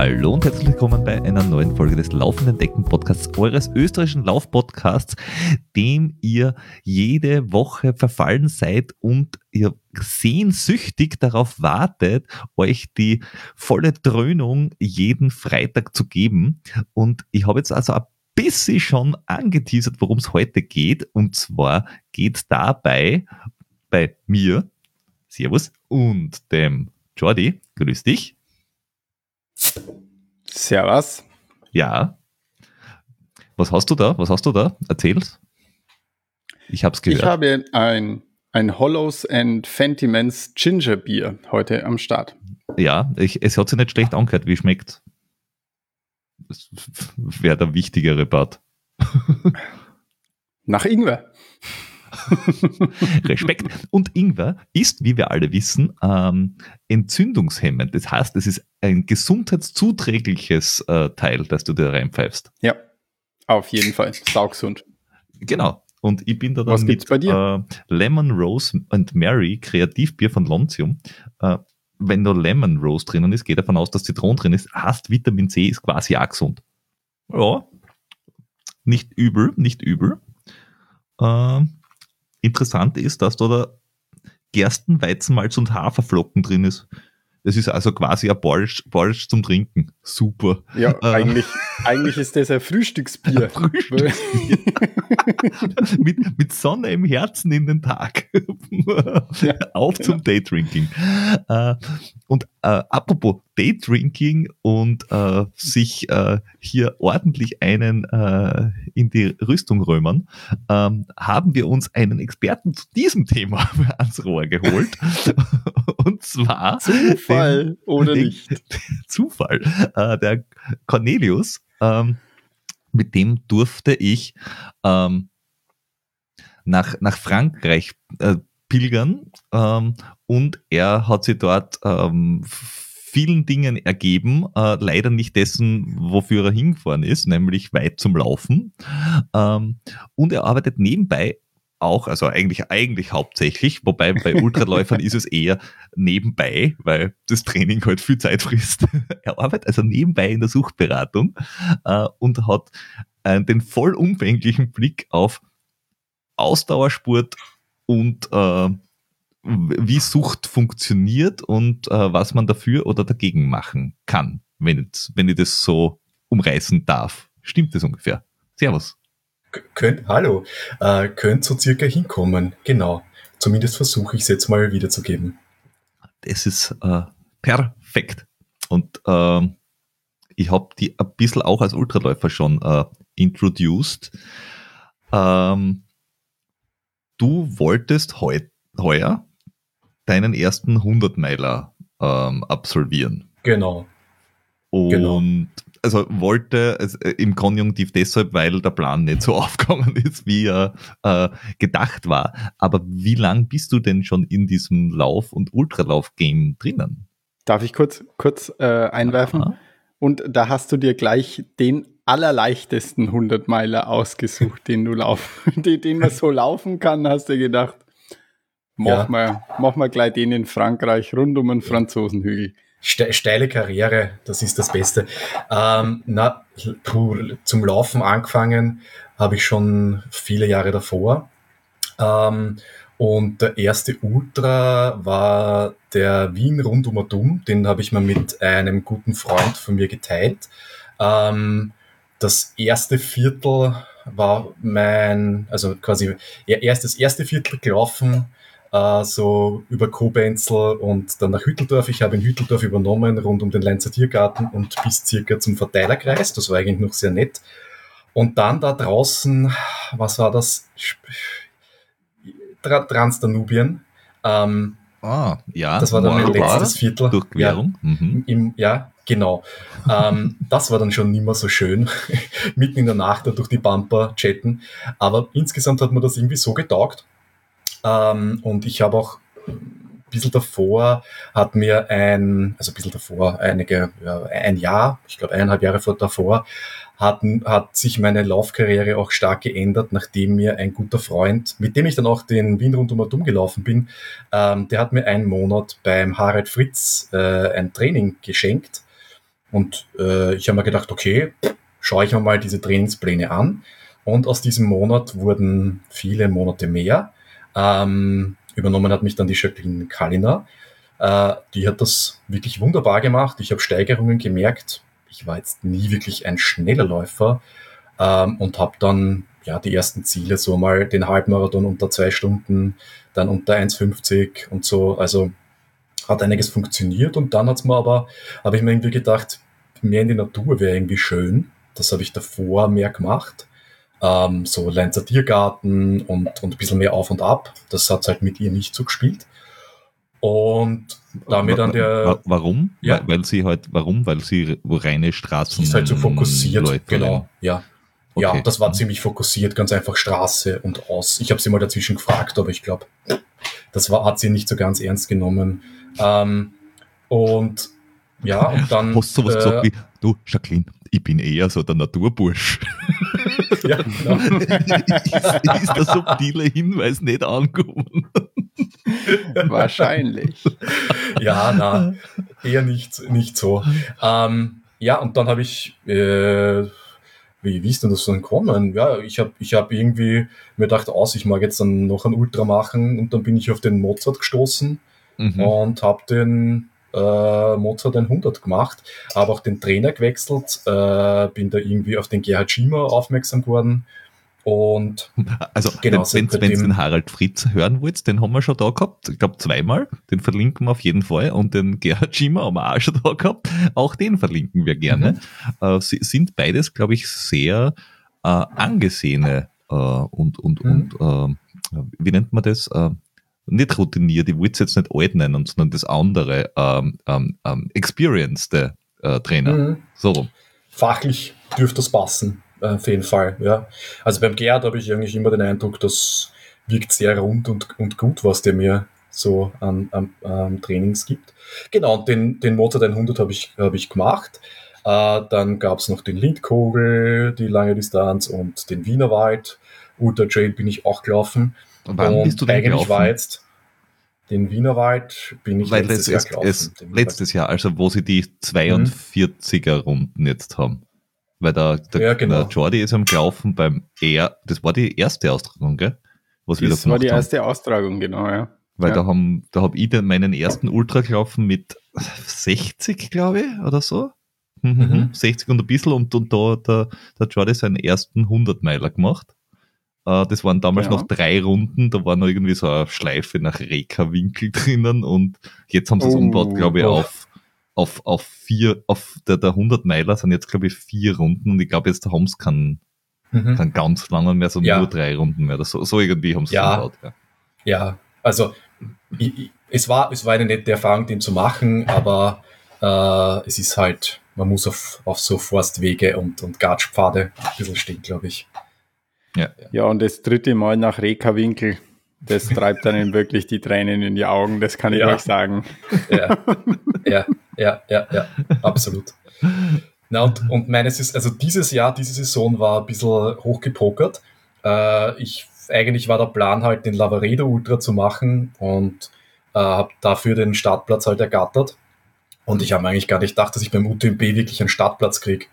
Hallo und herzlich willkommen bei einer neuen Folge des Laufenden Decken Podcasts, eures österreichischen Laufpodcasts, dem ihr jede Woche verfallen seid und ihr sehnsüchtig darauf wartet, euch die volle Dröhnung jeden Freitag zu geben. Und ich habe jetzt also ein bisschen schon angeteasert, worum es heute geht. Und zwar geht es dabei bei mir, Servus, und dem Jordi, grüß dich. Servus. Ja. Was hast du da? Was hast du da? Erzähl's. Ich hab's gehört. Ich habe ein, ein Hollows and Fentimans Ginger Bier heute am Start. Ja, ich, es hat sich nicht schlecht angehört. Wie schmeckt? Das wäre der wichtigere Part. Nach Ingwer. Respekt. Und Ingwer ist, wie wir alle wissen, ähm, entzündungshemmend. Das heißt, es ist ein gesundheitszuträgliches äh, Teil, das du dir reinpfeifst. Ja, auf jeden Fall. Saugesund. Genau. Und ich bin da dann Was mit bei dir? Äh, Lemon Rose and Mary, Kreativbier von Lontium. Äh, wenn da Lemon Rose drinnen ist, geht davon aus, dass Zitronen drin ist. Heißt, Vitamin C ist quasi auch gesund. Ja, nicht übel, nicht übel. Äh, interessant ist, dass da der Gerstenweizenmalz und Haferflocken drin ist. Das ist also quasi ein Porridge, Porridge zum Trinken. Super. Ja, äh, eigentlich, eigentlich ist das ein Frühstücksbier. Frühstücksbier. mit, mit Sonne im Herzen in den Tag. Auf zum. Daydrinking. Äh, und äh, apropos Daydrinking und äh, sich äh, hier ordentlich einen äh, in die Rüstung römern, ähm, haben wir uns einen Experten zu diesem Thema ans Rohr geholt. und zwar Zufall den, oder den, nicht? Zufall. Äh, der Cornelius, ähm, mit dem durfte ich ähm, nach, nach Frankreich äh, pilgern ähm, und er hat sich dort ähm, vielen Dingen ergeben, äh, leider nicht dessen, wofür er hingefahren ist, nämlich weit zum Laufen. Ähm, und er arbeitet nebenbei auch, also eigentlich, eigentlich hauptsächlich, wobei bei Ultraläufern ist es eher nebenbei, weil das Training halt viel Zeit frisst. er arbeitet also nebenbei in der Suchtberatung äh, und hat äh, den vollumfänglichen Blick auf Ausdauersport und äh, wie Sucht funktioniert und äh, was man dafür oder dagegen machen kann, wenn, wenn ich das so umreißen darf. Stimmt das ungefähr? Servus. Könnt, hallo, äh, könnt so circa hinkommen, genau. Zumindest versuche ich es jetzt mal wiederzugeben. Das ist äh, perfekt. Und äh, ich habe die ein bisschen auch als Ultraläufer schon äh, introduced. Ähm, du wolltest heu heuer deinen ersten 100-Meiler ähm, absolvieren. Genau. Und genau. also wollte also im Konjunktiv deshalb, weil der Plan nicht so aufgegangen ist, wie er äh, gedacht war. Aber wie lang bist du denn schon in diesem Lauf- und Ultralauf-Game drinnen? Darf ich kurz, kurz äh, einwerfen? Aha. Und da hast du dir gleich den allerleichtesten 100 Meiler ausgesucht, den du laufen, den, den man so laufen kann, hast du gedacht, mach, ja. mal, mach mal gleich den in Frankreich rund um den Franzosenhügel. Steile Karriere, das ist das Beste. Ähm, na, zum Laufen angefangen habe ich schon viele Jahre davor. Ähm, und der erste Ultra war der Wien Rundum Dumm. Den habe ich mal mit einem guten Freund von mir geteilt. Ähm, das erste Viertel war mein, also quasi erst das erste Viertel gelaufen, äh, so über Kobenzel und dann nach Hütteldorf. Ich habe in Hütteldorf übernommen, rund um den Lenzer Tiergarten und bis circa zum Verteilerkreis. Das war eigentlich noch sehr nett. Und dann da draußen, was war das? Transdanubien. Ähm, ah, ja. Das war dann mein letztes Viertel. Durchquerung. Ja, mhm. im, ja Genau. ähm, das war dann schon nicht mehr so schön, mitten in der Nacht da durch die Bumper chatten. Aber insgesamt hat mir das irgendwie so getaugt. Ähm, und ich habe auch bisschen davor hat mir ein, also ein bisschen davor, einige, ja, ein Jahr, ich glaube eineinhalb Jahre vor davor, hat, hat sich meine Laufkarriere auch stark geändert, nachdem mir ein guter Freund, mit dem ich dann auch den Wien rundum und gelaufen bin, ähm, der hat mir einen Monat beim Harald Fritz äh, ein Training geschenkt. Und äh, ich habe mir gedacht, okay, schaue ich mir mal diese Trainingspläne an. Und aus diesem Monat wurden viele Monate mehr. Ähm, übernommen hat mich dann die Jacqueline Kalliner. Äh, die hat das wirklich wunderbar gemacht. Ich habe Steigerungen gemerkt. Ich war jetzt nie wirklich ein schneller Läufer ähm, und habe dann ja die ersten Ziele so mal den Halbmarathon unter zwei Stunden, dann unter 1,50 und so. Also hat einiges funktioniert und dann hat's mir aber, habe ich mir irgendwie gedacht, mehr in die Natur wäre irgendwie schön. Das habe ich davor mehr gemacht. Ähm, so Lenzer Tiergarten und, und ein bisschen mehr auf und ab. Das hat halt mit ihr nicht so gespielt. Und damit dann der. Warum? Ja. Weil, sie halt, warum? Weil sie reine Straßen. Ist halt so fokussiert, Läuferin. genau, ja. Okay. Ja, das war ziemlich fokussiert, ganz einfach Straße und aus. Ich habe sie mal dazwischen gefragt, aber ich glaube, das war, hat sie nicht so ganz ernst genommen. Ähm, und ja, und dann. Hast du was äh, gesagt wie, du, Jacqueline, ich bin eher so der Naturbursch. ja, genau. ist, ist der subtile Hinweis nicht angekommen? Wahrscheinlich. ja, na, eher nicht, nicht so. Ähm, ja, und dann habe ich, äh, wie, wie ist denn das dann gekommen? Ja, ich habe ich hab irgendwie mir gedacht, aus, ich mag jetzt dann noch ein Ultra machen und dann bin ich auf den Mozart gestoßen mhm. und habe den äh, Mozart 100 gemacht, habe auch den Trainer gewechselt, äh, bin da irgendwie auf den Gerhard Schiemer aufmerksam geworden und also genau, wenn ihr den Harald Fritz hören wollt, den haben wir schon da gehabt, ich glaube zweimal, den verlinken wir auf jeden Fall und den Gerhard Schiemer haben wir auch schon da gehabt, auch den verlinken wir gerne. Mhm. Äh, sie sind beides, glaube ich, sehr äh, angesehene äh, und, und, mhm. und äh, wie nennt man das? Nicht routiniert, ich will es jetzt nicht alt nennen, sondern das andere, ähm, ähm, ähm experienced äh, Trainer. Mhm. So Fachlich dürfte das passen, äh, auf jeden Fall. Ja. Also beim Gerhard habe ich eigentlich immer den Eindruck, das wirkt sehr rund und, und gut, was der mir so an, an, an Trainings gibt. Genau, und den, den Mozart 100 habe ich, hab ich gemacht. Äh, dann gab es noch den Lindkogel, die lange Distanz und den Wienerwald. Ultra Trail bin ich auch gelaufen. Wann und bist du denn eigentlich war jetzt den Wienerwald bin ich Weil letztes, Jahr gelaufen. Es, letztes Jahr, also wo sie die 42er mhm. Runden jetzt haben. Weil der, der, ja, genau. der Jordi ist am Gelaufen beim R, das war die erste Austragung, gell? Was das war die erste haben. Austragung, genau, ja. Weil ja. da haben, da habe ich dann meinen ersten Ultra gelaufen mit 60, glaube ich, oder so. Mhm. mhm. 60 und ein bisschen und, und da der, der Jordi seinen ersten 100 Meiler gemacht. Äh, das waren damals ja. noch drei Runden, da war noch irgendwie so eine Schleife nach Reka-Winkel drinnen und jetzt haben sie es oh, umgebaut, glaube ich, auf, auf, auf vier, auf der, der 100 Meiler sind jetzt, glaube ich, vier Runden und ich glaube, jetzt haben sie keinen, mhm. keinen ganz langen mehr, sondern ja. nur drei Runden mehr. So, so irgendwie haben sie ja. es umgebaut. Ja. ja, also ich, ich, es, war, es war eine nette Erfahrung, den zu machen, aber äh, es ist halt, man muss auf, auf so Forstwege und, und Gatschpfade ein bisschen stehen, glaube ich. Ja. ja, und das dritte Mal nach Reka-Winkel, das treibt dann wirklich die Tränen in die Augen, das kann ich ja. euch sagen. Ja, ja, ja, ja, ja absolut. Na und, und meines ist, also dieses Jahr, diese Saison war ein bisschen hochgepokert. Äh, ich, eigentlich war der Plan halt, den Lavaredo Ultra zu machen und äh, habe dafür den Startplatz halt ergattert. Und ich habe eigentlich gar nicht gedacht, dass ich beim UTMB wirklich einen Startplatz kriege.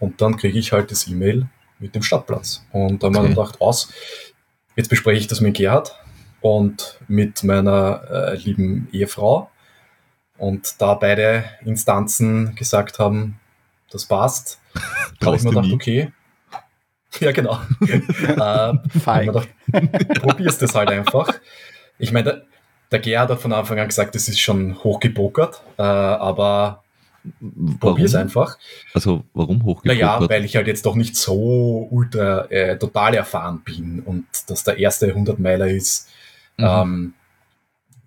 Und dann kriege ich halt das E-Mail, mit dem Stadtplatz. Und da haben wir gedacht, aus, jetzt bespreche ich das mit Gerhard und mit meiner äh, lieben Ehefrau. Und da beide Instanzen gesagt haben, das passt, habe ich mir gedacht, okay. Ja, genau. äh, gedacht, probierst das halt einfach. Ich meine, der, der Gerhard hat von Anfang an gesagt, das ist schon hochgepokert, äh, aber Probier's einfach. Also warum hochgepokert? Naja, weil ich halt jetzt doch nicht so ultra äh, total erfahren bin und dass der erste 100 Meiler ist. Mhm. Ähm,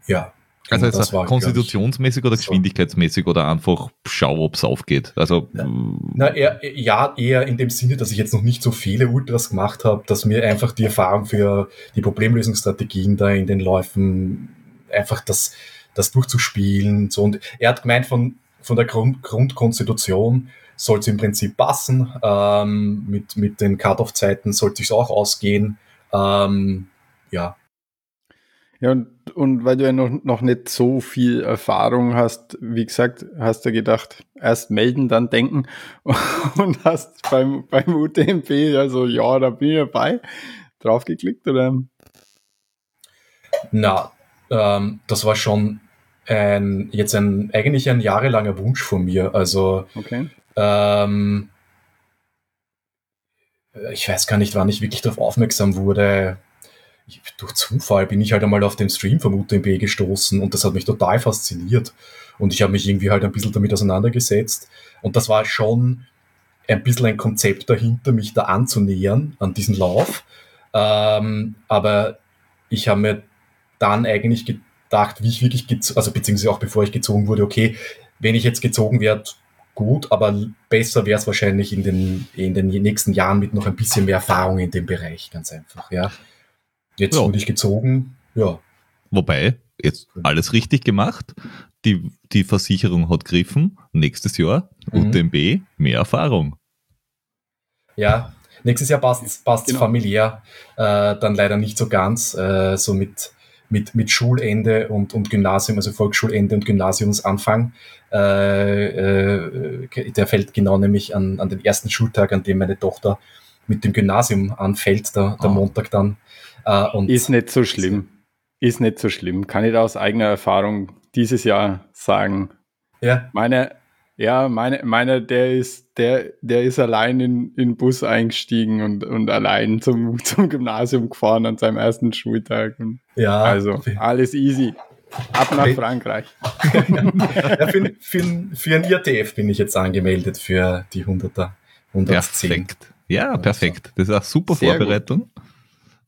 ja. Also jetzt das war, konstitutionsmäßig oder geschwindigkeitsmäßig so. oder einfach schau, ob es aufgeht. Also na, na eher, ja, eher in dem Sinne, dass ich jetzt noch nicht so viele Ultras gemacht habe, dass mir einfach die Erfahrung für die Problemlösungsstrategien da in den Läufen einfach das, das durchzuspielen. So. Und er hat gemeint, von, von der Grund, Grundkonstitution soll es im Prinzip passen. Ähm, mit, mit den Cut-Off-Zeiten sollte es auch ausgehen. Ähm, ja. Ja, und, und weil du ja noch, noch nicht so viel Erfahrung hast, wie gesagt, hast du gedacht, erst melden, dann denken und hast beim, beim UTMP ja so, ja, da bin ich dabei, draufgeklickt oder? Na, ähm, das war schon ein, jetzt ein, eigentlich ein jahrelanger Wunsch von mir. Also, okay. ähm, ich weiß gar nicht, wann ich wirklich darauf aufmerksam wurde ich, durch Zufall bin ich halt einmal auf den Stream vom UTMB gestoßen und das hat mich total fasziniert. Und ich habe mich irgendwie halt ein bisschen damit auseinandergesetzt. Und das war schon ein bisschen ein Konzept dahinter, mich da anzunähern an diesen Lauf. Ähm, aber ich habe mir dann eigentlich gedacht, wie ich wirklich, also beziehungsweise auch bevor ich gezogen wurde, okay, wenn ich jetzt gezogen werde, gut, aber besser wäre es wahrscheinlich in den, in den nächsten Jahren mit noch ein bisschen mehr Erfahrung in dem Bereich, ganz einfach, ja. Jetzt ja. wurde ich gezogen, ja. Wobei, jetzt alles richtig gemacht. Die, die Versicherung hat griffen. Nächstes Jahr mhm. UTMB, mehr Erfahrung. Ja, nächstes Jahr passt es genau. familiär äh, dann leider nicht so ganz. Äh, so mit, mit, Schulende und, und Gymnasium, also Volksschulende und Gymnasiumsanfang. Äh, äh, der fällt genau nämlich an, an den ersten Schultag, an dem meine Tochter mit dem Gymnasium anfällt, der, der oh. Montag dann. Äh, und ist nicht so schlimm. Ist nicht so schlimm. Kann ich da aus eigener Erfahrung dieses Jahr sagen. Ja. Meine, ja, meine, meine, der ist, der, der ist allein in, in den Bus eingestiegen und, und allein zum, zum Gymnasium gefahren an seinem ersten Schultag. Und ja. Also, alles easy. Ab nach Frankreich. ja, für, für, für ein IATF bin ich jetzt angemeldet für die 100er. 110. Perfekt. Ja, perfekt. Das ist eine super sehr Vorbereitung.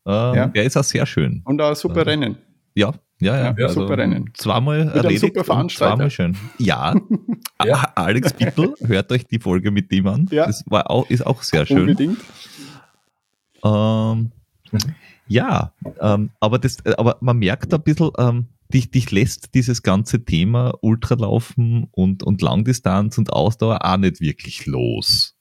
Ähm, ja. Der ist auch sehr schön. Und auch super Rennen. Ja, ja, ja. ja also super Rennen. Zweimal mit erledigt super Veranstalter. zweimal schön. Ja, ja. Alex Bittel, hört euch die Folge mit dem an. Ja. Das war auch, ist auch sehr schön. Unbedingt. Ähm, ja, ähm, aber, das, aber man merkt ein bisschen, ähm, dich, dich lässt dieses ganze Thema Ultralaufen und, und Langdistanz und Ausdauer auch nicht wirklich los.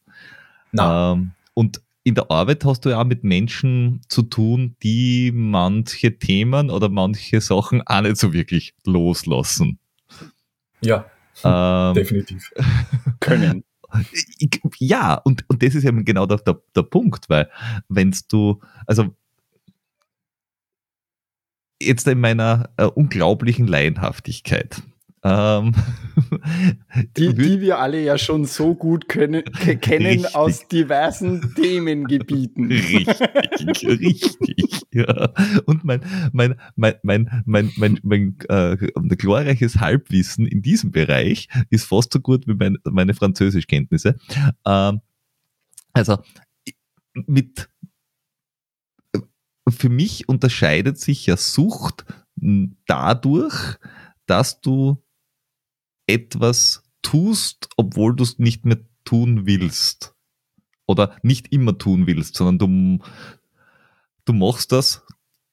Ähm, und in der Arbeit hast du ja auch mit Menschen zu tun, die manche Themen oder manche Sachen auch nicht so wirklich loslassen. Ja, ähm, definitiv. Können. Ja, und, und das ist eben genau der, der, der Punkt, weil wenn du, also jetzt in meiner äh, unglaublichen Laienhaftigkeit, ähm, die, die wir alle ja schon so gut können, kennen richtig. aus diversen Themengebieten. Richtig, richtig. Ja. Und mein, mein, mein, mein, mein, mein, mein äh, glorreiches Halbwissen in diesem Bereich ist fast so gut wie mein, meine Französischkenntnisse. Ähm, also mit für mich unterscheidet sich ja Sucht dadurch, dass du etwas tust, obwohl du es nicht mehr tun willst. Oder nicht immer tun willst, sondern du, du machst das,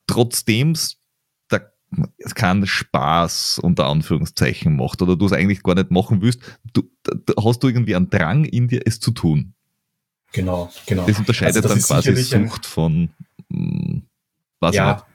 trotzdem es keinen Spaß unter Anführungszeichen macht oder du es eigentlich gar nicht machen willst, du, da hast du irgendwie einen Drang in dir, es zu tun. Genau, genau. Das unterscheidet also das dann quasi Sucht von hm, was ja,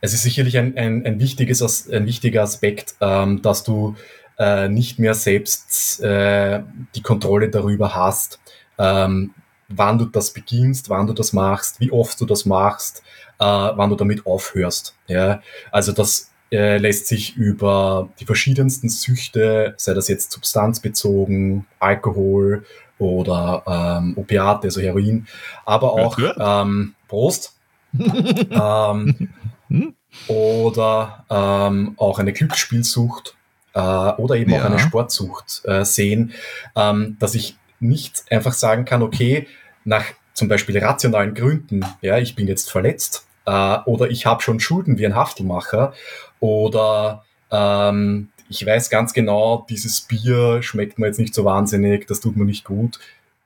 es ist sicherlich ein, ein, ein, wichtiges, ein wichtiger Aspekt, ähm, dass du äh, nicht mehr selbst äh, die Kontrolle darüber hast, ähm, wann du das beginnst, wann du das machst, wie oft du das machst, äh, wann du damit aufhörst. Ja? Also das äh, lässt sich über die verschiedensten Süchte, sei das jetzt substanzbezogen, Alkohol oder ähm, Opiate, also Heroin, aber auch ähm, Prost. ähm, hm? Oder ähm, auch eine Glücksspielsucht äh, oder eben ja. auch eine Sportsucht äh, sehen, ähm, dass ich nicht einfach sagen kann, okay, nach zum Beispiel rationalen Gründen, ja, ich bin jetzt verletzt äh, oder ich habe schon Schulden wie ein Haftelmacher oder ähm, ich weiß ganz genau, dieses Bier schmeckt mir jetzt nicht so wahnsinnig, das tut mir nicht gut,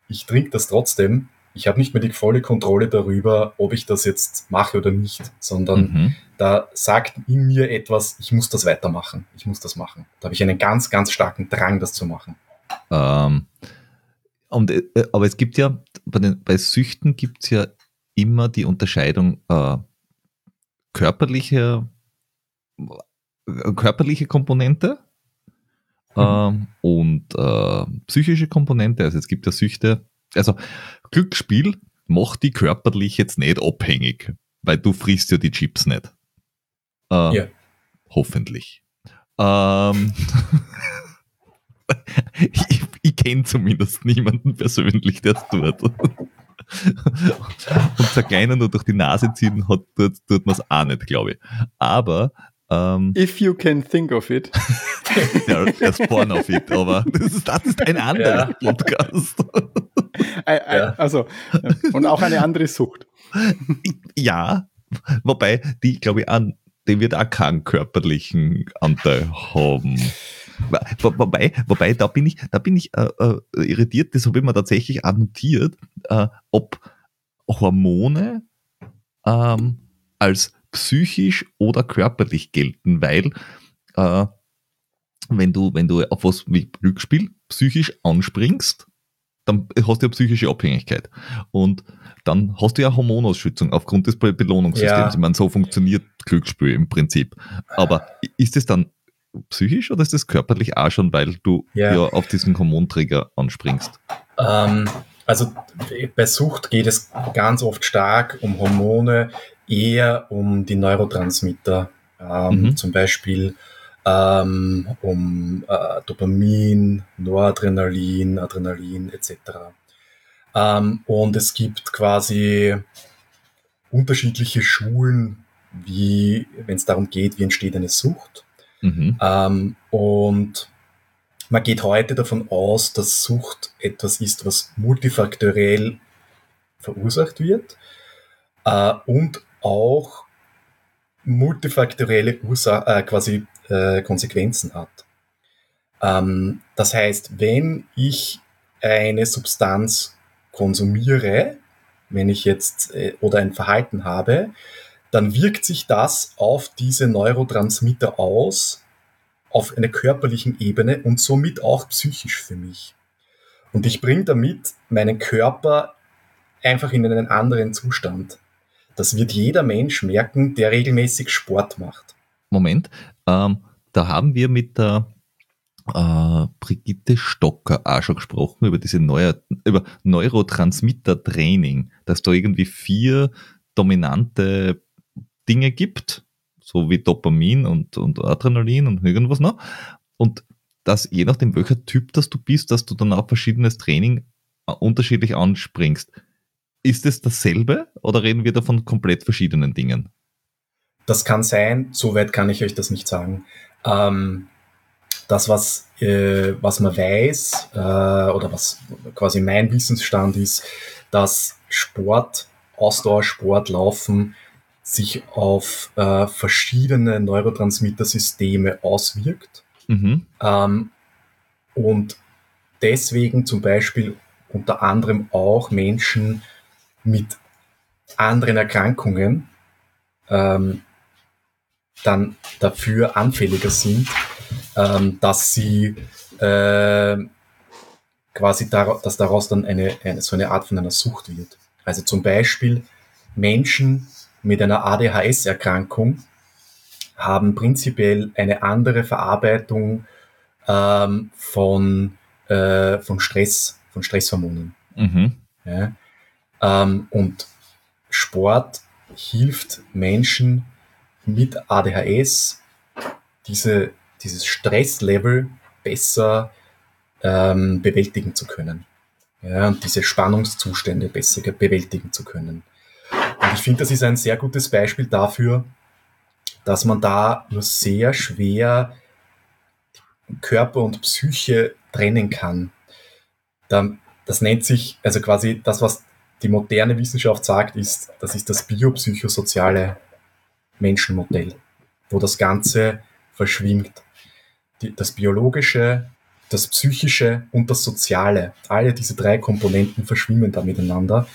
ich trinke das trotzdem, Ich habe nicht mehr die volle Kontrolle darüber, ob ich das jetzt mache oder nicht, sondern mhm. da sagt in mir etwas, ich muss das weitermachen, ich muss das machen. Da habe ich einen ganz, ganz starken Drang, das zu machen. Ähm, und, äh, aber es gibt ja, bei, den, bei Süchten gibt es ja immer die Unterscheidung äh, körperliche, äh, körperliche Komponente mhm. äh, und äh, psychische Komponente. Also es gibt ja Süchte, also Glücksspiel macht die körperlich jetzt nicht abhängig, weil du frisst ja die Chips nicht. Äh, ja. Hoffentlich. Ähm, ich, ich kenne zumindest niemanden persönlich, der es tut. Und zerkleinern nur durch die Nase ziehen hat, tut, tut man es auch nicht, glaube ich. Aber ähm, If you can think of it. ja, der Spawn of it, aber das ist, das ist ein anderer ja. Podcast. ja. Also, und auch eine andere Sucht. Ja, wobei die, glaube ich, an, die wird auch keinen körperlichen Anteil haben. Wobei, wobei, da bin ich, da bin ich äh, äh, irritiert, das habe ich mir tatsächlich annotiert, äh, ob Hormone ähm, als psychisch oder körperlich gelten, weil äh, wenn du, wenn du auf was wie Glücksspiel psychisch anspringst, dann hast du ja psychische Abhängigkeit. Und dann hast du ja Hormonausschützung aufgrund des Belohnungssystems. Ja. Ich meine, so funktioniert Glücksspiel im Prinzip. Aber ist es dann psychisch oder ist das körperlich auch schon, weil du ja, ja auf diesen Hormonträger anspringst? Ähm, also bei Sucht geht es ganz oft stark um Hormone, eher um die Neurotransmitter, ähm, mhm. zum Beispiel ähm, um äh, Dopamin, Noradrenalin, Adrenalin etc. Ähm, und es gibt quasi unterschiedliche Schulen, wie wenn es darum geht, wie entsteht eine Sucht. Mhm. Ähm, und man geht heute davon aus, dass Sucht etwas ist, was multifaktoriell verursacht wird äh, und auch multifaktorielle Ursa äh, quasi äh, Konsequenzen hat. Ähm, das heißt, wenn ich eine Substanz konsumiere, wenn ich jetzt äh, oder ein Verhalten habe, dann wirkt sich das auf diese Neurotransmitter aus, auf einer körperlichen Ebene und somit auch psychisch für mich. Und ich bringe damit meinen Körper einfach in einen anderen Zustand. Das wird jeder Mensch merken, der regelmäßig Sport macht. Moment, ähm, da haben wir mit der äh, Brigitte Stocker auch schon gesprochen über diese neue, über Neurotransmitter-Training, dass da irgendwie vier dominante Dinge gibt, so wie Dopamin und, und Adrenalin und irgendwas noch. Und dass je nachdem, welcher Typ das du bist, dass du dann auch verschiedenes Training äh, unterschiedlich anspringst. Ist es dasselbe oder reden wir da von komplett verschiedenen Dingen? Das kann sein, soweit kann ich euch das nicht sagen. Ähm, das, was, äh, was man weiß äh, oder was quasi mein Wissensstand ist, dass Sport, Ausdauersport, Laufen sich auf äh, verschiedene Neurotransmittersysteme auswirkt. Mhm. Ähm, und deswegen zum Beispiel unter anderem auch Menschen mit anderen Erkrankungen ähm, dann dafür anfälliger sind, ähm, dass sie äh, quasi dar dass daraus dann eine, eine, so eine Art von einer Sucht wird. Also zum Beispiel Menschen mit einer ADHS-Erkrankung haben prinzipiell eine andere Verarbeitung ähm, von, äh, von Stress, von Stresshormonen. Mhm. Ja? Ähm, und Sport hilft Menschen mit ADHS diese, dieses Stresslevel besser ähm, bewältigen zu können. Ja, und diese Spannungszustände besser bewältigen zu können. Und ich finde, das ist ein sehr gutes Beispiel dafür, dass man da nur sehr schwer Körper und Psyche trennen kann. Das nennt sich, also quasi das, was die moderne Wissenschaft sagt, ist, das ist das biopsychosoziale Menschenmodell, wo das Ganze verschwimmt. Die, das Biologische das Psychische und das Soziale. Alle diese drei Komponenten verschwimmen da miteinander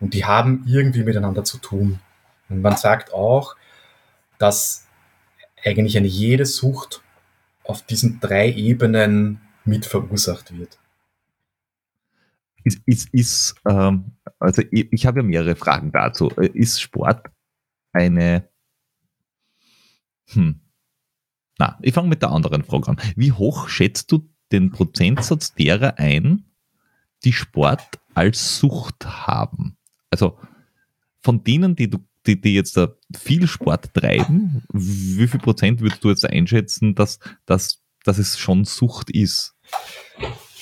und die haben irgendwie miteinander zu tun. Und man sagt auch, dass eigentlich eine jede Sucht auf diesen drei Ebenen mit verursacht wird. Ist, ist, ist ähm, also ich, ich habe ja mehrere Fragen dazu. Ist Sport eine hm. Na, ich fange mit der anderen Frage an. Wie hoch schätzt du den Prozentsatz derer ein, die Sport als Sucht haben? Also von denen, die, du, die, die jetzt viel Sport treiben, wie viel Prozent würdest du jetzt einschätzen, dass, dass, dass es schon Sucht ist?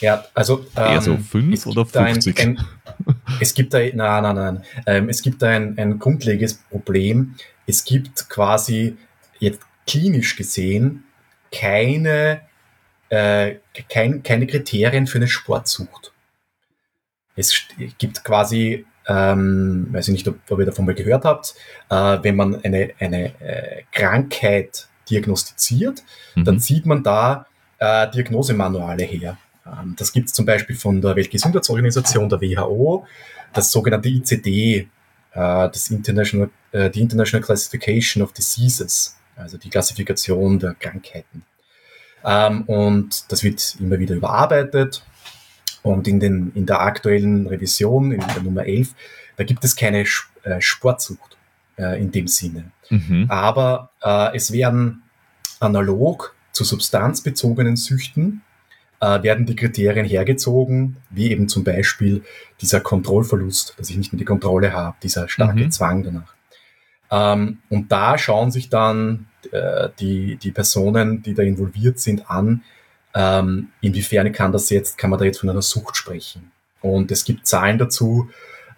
Ja, also ähm, eher so 5 oder 50? Ein, ein, es gibt da, nein, nein, nein, ähm, es gibt ein, ein grundlegendes Problem. Es gibt quasi jetzt klinisch gesehen keine, äh, kein, keine Kriterien für eine Sportsucht. Es gibt quasi, ähm, weiß ich nicht, ob, ob ihr davon mal gehört habt, äh, wenn man eine, eine äh, Krankheit diagnostiziert, mhm. dann zieht man da äh, Diagnosemanuale her. Ähm, das gibt es zum Beispiel von der Weltgesundheitsorganisation, der WHO, das sogenannte ICD, äh, das International, äh, die International Classification of Diseases also die Klassifikation der Krankheiten. Ähm, und das wird immer wieder überarbeitet. Und in, den, in der aktuellen Revision, in der Nummer 11, da gibt es keine äh, Sportsucht äh, in dem Sinne. Mhm. Aber äh, es werden analog zu substanzbezogenen Süchten äh, werden die Kriterien hergezogen, wie eben zum Beispiel dieser Kontrollverlust, dass ich nicht mehr die Kontrolle habe, dieser starke mhm. Zwang danach. Ähm, und da schauen sich dann äh, die, die Personen, die da involviert sind, an, ähm, inwiefern kann das jetzt, kann man da jetzt von einer Sucht sprechen. Und es gibt Zahlen dazu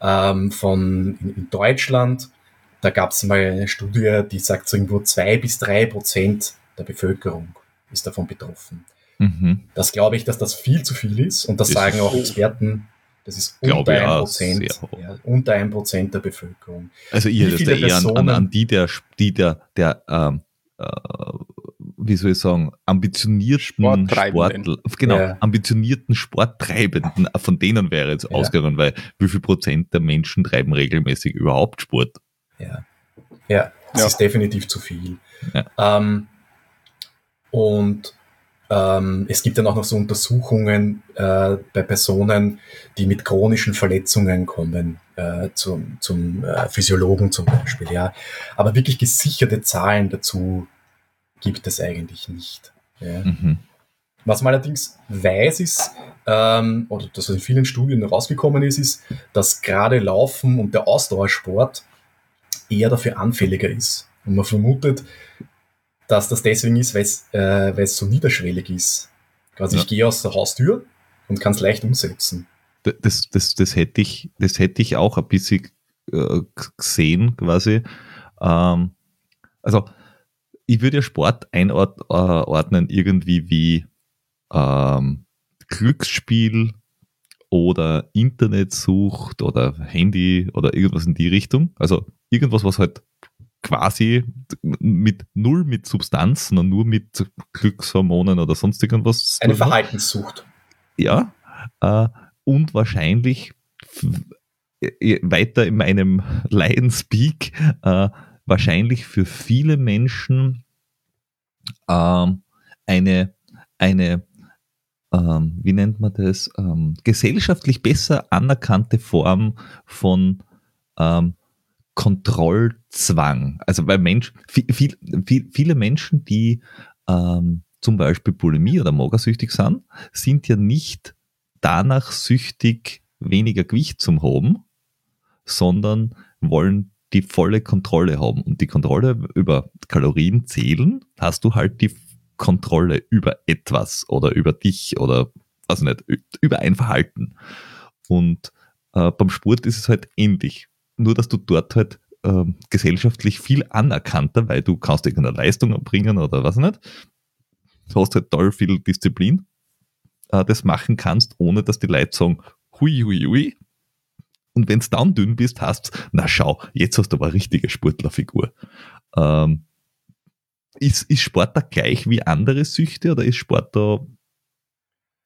ähm, von in, in Deutschland. Da gab es mal eine Studie, die sagt so irgendwo zwei bis drei Prozent der Bevölkerung ist davon betroffen. Mhm. Das glaube ich, dass das viel zu viel ist und das, das sagen auch Experten das ist unter ein Prozent, ja, unter ein Prozent der Bevölkerung. Also ihr das eher an, an, die der, die der, der ähm, äh, wie soll ich sagen, ambitionierten Sportler, genau, ja. ambitionierten Sporttreibenden, von denen wäre jetzt ja. ausgegangen, weil wie viel Prozent der Menschen treiben regelmäßig überhaupt Sport? Ja, ja, das ja. ist definitiv zu viel. Ähm, und ähm, es gibt dann auch noch so Untersuchungen äh, bei Personen, die mit chronischen Verletzungen kommen, äh, zum, zum äh, Physiologen zum Beispiel. Ja. Aber wirklich gesicherte Zahlen dazu gibt es eigentlich nicht. Ja. Mhm. Was man allerdings weiß ist, ähm, oder das in vielen Studien rausgekommen ist, ist, dass gerade Laufen und der Ausdauersport eher dafür anfälliger ist. Und man vermutet, dass das deswegen ist, weil es äh, so niederschwellig ist. Also ja. ich gehe aus der Haustür und kann es leicht umsetzen. Das, das, das, hätte ich, das hätte ich auch ein bisschen äh, gesehen, quasi. Ähm, also ich würde ja Sport einordnen irgendwie wie ähm, Glücksspiel oder Internetsucht oder Handy oder irgendwas in die Richtung. Also irgendwas, was halt quasi mit null mit Substanz, sondern nur mit Glückshormonen oder sonst irgendwas. Eine Verhaltenssucht. Ja. Äh, und wahrscheinlich weiter in meinem Lion-Speak, äh, wahrscheinlich für viele Menschen äh, eine, eine ähm, wie nennt man das, ähm, gesellschaftlich besser anerkannte Form von ähm, Kontrollzwang. Also weil Mensch, viel, viel, viele Menschen, die ähm, zum Beispiel Bulimie oder Magersüchtig sind, sind ja nicht danach süchtig, weniger Gewicht zu haben, sondern wollen die volle Kontrolle haben. Und die Kontrolle über Kalorien zählen, hast du halt die Kontrolle über etwas oder über dich oder also nicht, über ein Verhalten. Und äh, beim Sport ist es halt ähnlich nur dass du dort halt ähm, gesellschaftlich viel anerkannter, weil du kannst irgendeine Leistung erbringen oder was nicht. Du hast halt toll viel Disziplin, äh, das machen kannst, ohne dass die Leute sagen, hui, hui, hui. Und wenn du dann dünn bist, hast na schau, jetzt hast du aber eine richtige Sportlerfigur. Ähm, ist, ist Sport da gleich wie andere Süchte oder ist Sport da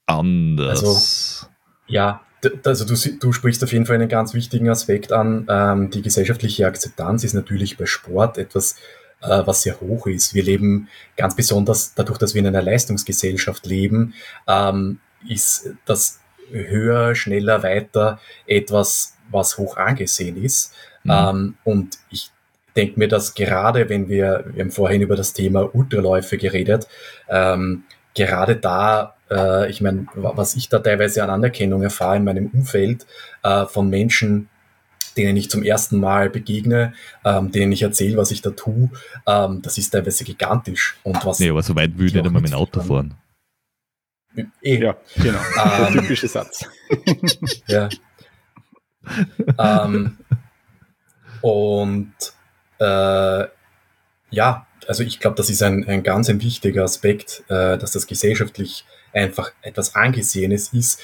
anders. Also, ja, also du, du, sprichst auf jeden Fall einen ganz wichtigen Aspekt an. Ähm, die gesellschaftliche Akzeptanz ist natürlich bei Sport etwas, äh, was sehr hoch ist. Wir leben ganz besonders dadurch, dass wir in einer Leistungsgesellschaft leben, ähm, ist das höher, schneller, weiter etwas, was hoch angesehen ist. Mhm. Ähm, und ich denke mir, dass gerade wenn wir, wir haben vorhin über das Thema Ultraläufe geredet, ähm, gerade da, äh, ich meine, was ich da teilweise an Anerkennung erfahre in meinem Umfeld äh, von Menschen, denen ich zum ersten Mal begegne, ähm, denen ich erzähle, was ich da tue, ähm, das ist teilweise gigantisch. Und was nee, aber so weit würde ich nicht einmal mit dem Auto fahren. Eh. Ja, genau. Ähm, Der typische Satz. ja. ähm, und äh, ja, also ich glaube, das ist ein, ein ganz ein wichtiger Aspekt, äh, dass das gesellschaftlich einfach etwas Angesehenes ist,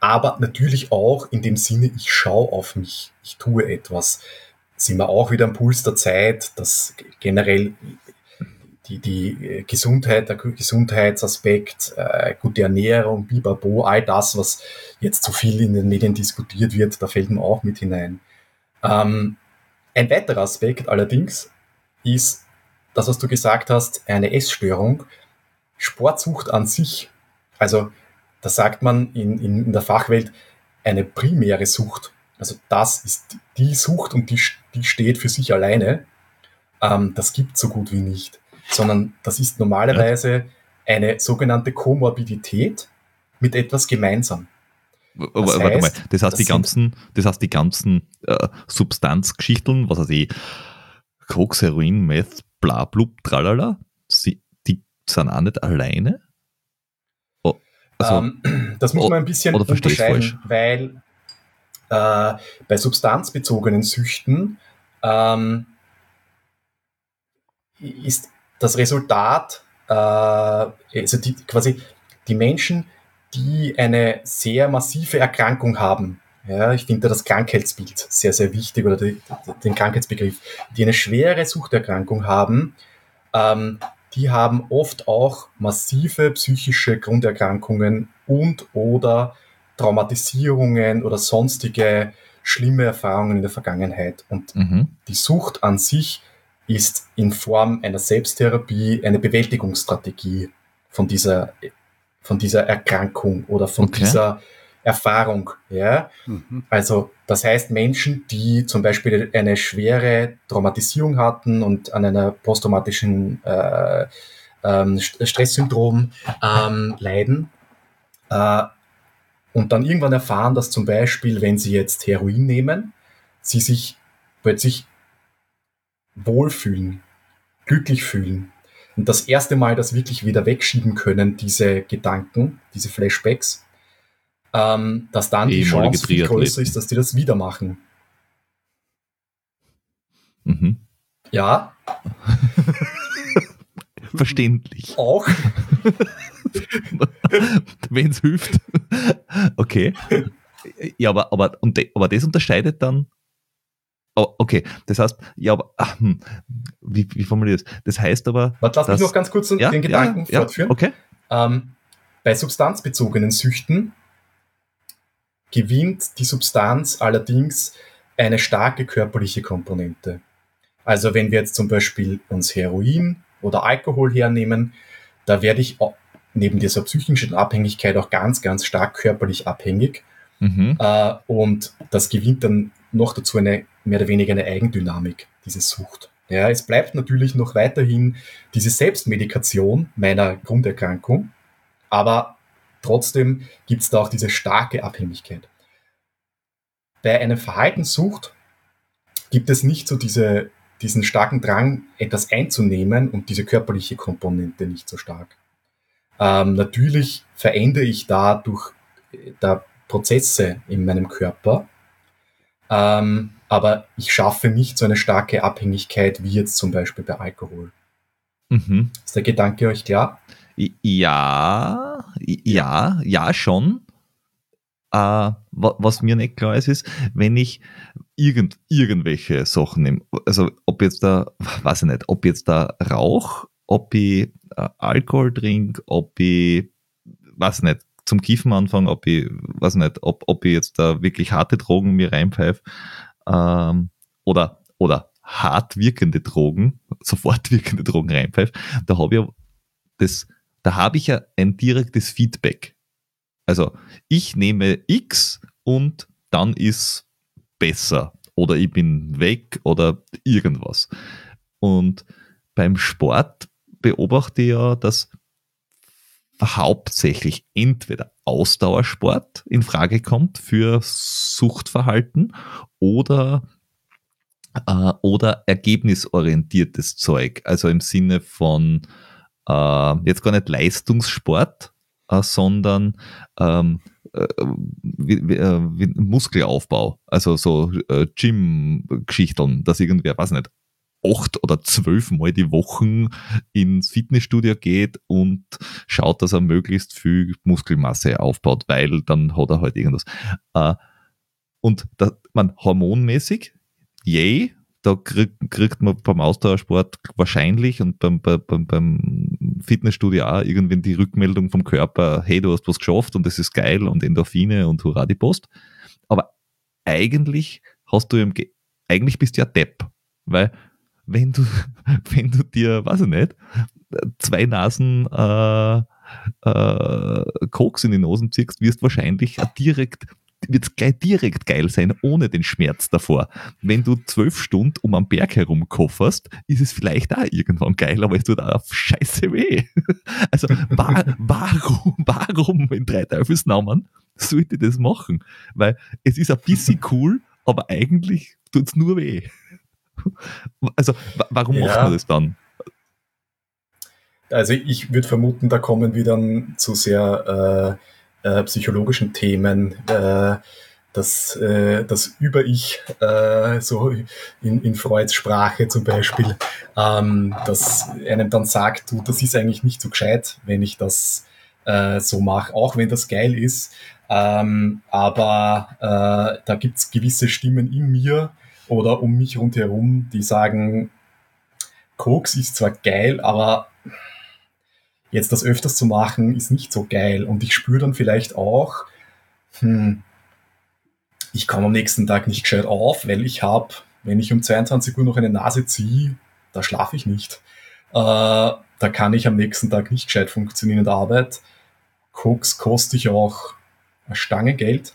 aber natürlich auch in dem Sinne, ich schaue auf mich, ich tue etwas. Sind wir auch wieder am Puls der Zeit, dass generell die, die Gesundheit, der Gesundheitsaspekt, äh, gute Ernährung, Bibabo, all das, was jetzt zu viel in den Medien diskutiert wird, da fällt man auch mit hinein. Ähm, ein weiterer Aspekt allerdings ist das, was du gesagt hast, eine Essstörung. Sportsucht an sich, also da sagt man in, in, in der Fachwelt eine primäre Sucht. Also das ist die Sucht und die, die steht für sich alleine. Ähm, das gibt so gut wie nicht. Sondern das ist normalerweise ja. eine sogenannte Komorbidität mit etwas gemeinsam. Das Warte heißt, mal, das heißt, das die ganzen, das heißt, die ganzen äh, Substanzgeschichten, was weiß ich, Koks, Heroin, Meth, bla, blub, tralala, die sind auch nicht alleine? Also, ähm, das muss man ein bisschen unterscheiden, weil äh, bei substanzbezogenen Süchten ähm, ist das Resultat, äh, also die, quasi die Menschen, die eine sehr massive Erkrankung haben. Ja, ich finde das Krankheitsbild sehr, sehr wichtig oder die, den Krankheitsbegriff, die eine schwere Suchterkrankung haben, ähm, die haben oft auch massive psychische Grunderkrankungen und oder Traumatisierungen oder sonstige schlimme Erfahrungen in der Vergangenheit. Und mhm. die Sucht an sich ist in Form einer Selbsttherapie eine Bewältigungsstrategie von dieser von dieser Erkrankung oder von okay. dieser Erfahrung. Ja? Mhm. Also das heißt Menschen, die zum Beispiel eine schwere Traumatisierung hatten und an einer posttraumatischen äh, ähm, Stresssyndrom ähm, leiden äh, und dann irgendwann erfahren, dass zum Beispiel, wenn sie jetzt Heroin nehmen, sie sich plötzlich wohlfühlen, glücklich fühlen, und das erste Mal das wirklich wieder wegschieben können, diese Gedanken, diese Flashbacks, ähm, dass dann die Chance viel größer ist, dass die das wieder machen. Mhm. Ja. Verständlich. Auch. Wenn es hilft. Okay. Ja, aber, aber, und de, aber das unterscheidet dann Oh, okay, das heißt, ja, aber ach, hm, wie, wie formuliere ich das? Das heißt aber. Warte, lass dass, mich noch ganz kurz ja, den Gedanken ja, fortführen. Ja, okay. Ähm, bei substanzbezogenen Süchten gewinnt die Substanz allerdings eine starke körperliche Komponente. Also wenn wir jetzt zum Beispiel uns Heroin oder Alkohol hernehmen, da werde ich neben dieser psychischen Abhängigkeit auch ganz, ganz stark körperlich abhängig. Mhm. Äh, und das gewinnt dann noch dazu eine mehr oder weniger eine Eigendynamik, diese Sucht. Ja, es bleibt natürlich noch weiterhin diese Selbstmedikation meiner Grunderkrankung, aber trotzdem gibt es da auch diese starke Abhängigkeit. Bei einer Verhaltenssucht gibt es nicht so diese, diesen starken Drang, etwas einzunehmen und diese körperliche Komponente nicht so stark. Ähm, natürlich verändere ich dadurch äh, da Prozesse in meinem Körper, ähm, aber ich schaffe nicht so eine starke Abhängigkeit wie jetzt zum Beispiel bei Alkohol. Mhm. Ist der Gedanke euch klar? Ja, ja, ja, schon. Uh, was mir nicht klar ist, ist, wenn ich irgend, irgendwelche Sachen nehme, also ob jetzt da, weiß ich nicht, ob jetzt da Rauch, ob ich uh, Alkohol trinke, ob ich, weiß nicht, zum Kiffen anfange, ob ich, weiß nicht, ob, ob ich jetzt da wirklich harte Drogen mir reinpfeife ähm, oder, oder hart wirkende Drogen, sofort wirkende Drogen reinpfeife, da habe ich das, da habe ich ja ein direktes Feedback. Also ich nehme X und dann ist besser oder ich bin weg oder irgendwas. Und beim Sport beobachte ich ja, dass hauptsächlich entweder Ausdauersport in Frage kommt für Suchtverhalten oder äh, oder ergebnisorientiertes Zeug, also im Sinne von äh, jetzt gar nicht Leistungssport, äh, sondern ähm, äh, wie, äh, wie Muskelaufbau, also so äh, Gym-Geschichten, dass irgendwer, weiß nicht, acht oder zwölf Mal die Woche ins Fitnessstudio geht und schaut, dass er möglichst viel Muskelmasse aufbaut, weil dann hat er halt irgendwas. Äh, und da, man hormonmäßig, yay, da krieg, kriegt man beim Ausdauersport wahrscheinlich und beim, beim, beim Fitnessstudio auch irgendwie die Rückmeldung vom Körper, hey, du hast was geschafft und das ist geil und Endorphine und hurra die Post. Aber eigentlich hast du im, eigentlich bist du ja Depp, weil wenn du, wenn du dir, weiß ich nicht, zwei Nasen äh, äh, Koks in die Nosen ziehst, wirst wahrscheinlich direkt wird es gleich direkt geil sein, ohne den Schmerz davor. Wenn du zwölf Stunden um am Berg herum kofferst, ist es vielleicht auch irgendwann geil, aber es tut auch scheiße weh. Also war, warum, warum in drei Teufelsnamen sollte ich das machen? Weil es ist ein bisschen cool, aber eigentlich tut es nur weh. Also warum ja. macht man das dann? Also ich würde vermuten, da kommen wir dann zu sehr äh, äh, psychologischen Themen, äh, das, äh, das Über-Ich, äh, so in, in Freuds Sprache zum Beispiel, ähm, das einem dann sagt, du, das ist eigentlich nicht so gescheit, wenn ich das äh, so mache, auch wenn das geil ist. Ähm, aber äh, da gibt's gewisse Stimmen in mir oder um mich rundherum, die sagen, Koks ist zwar geil, aber Jetzt das öfters zu machen, ist nicht so geil. Und ich spüre dann vielleicht auch, hm, ich komme am nächsten Tag nicht gescheit auf, weil ich habe, wenn ich um 22 Uhr noch eine Nase ziehe, da schlafe ich nicht. Äh, da kann ich am nächsten Tag nicht gescheit funktionieren in der Arbeit. Koks kostet ich auch eine Stange Geld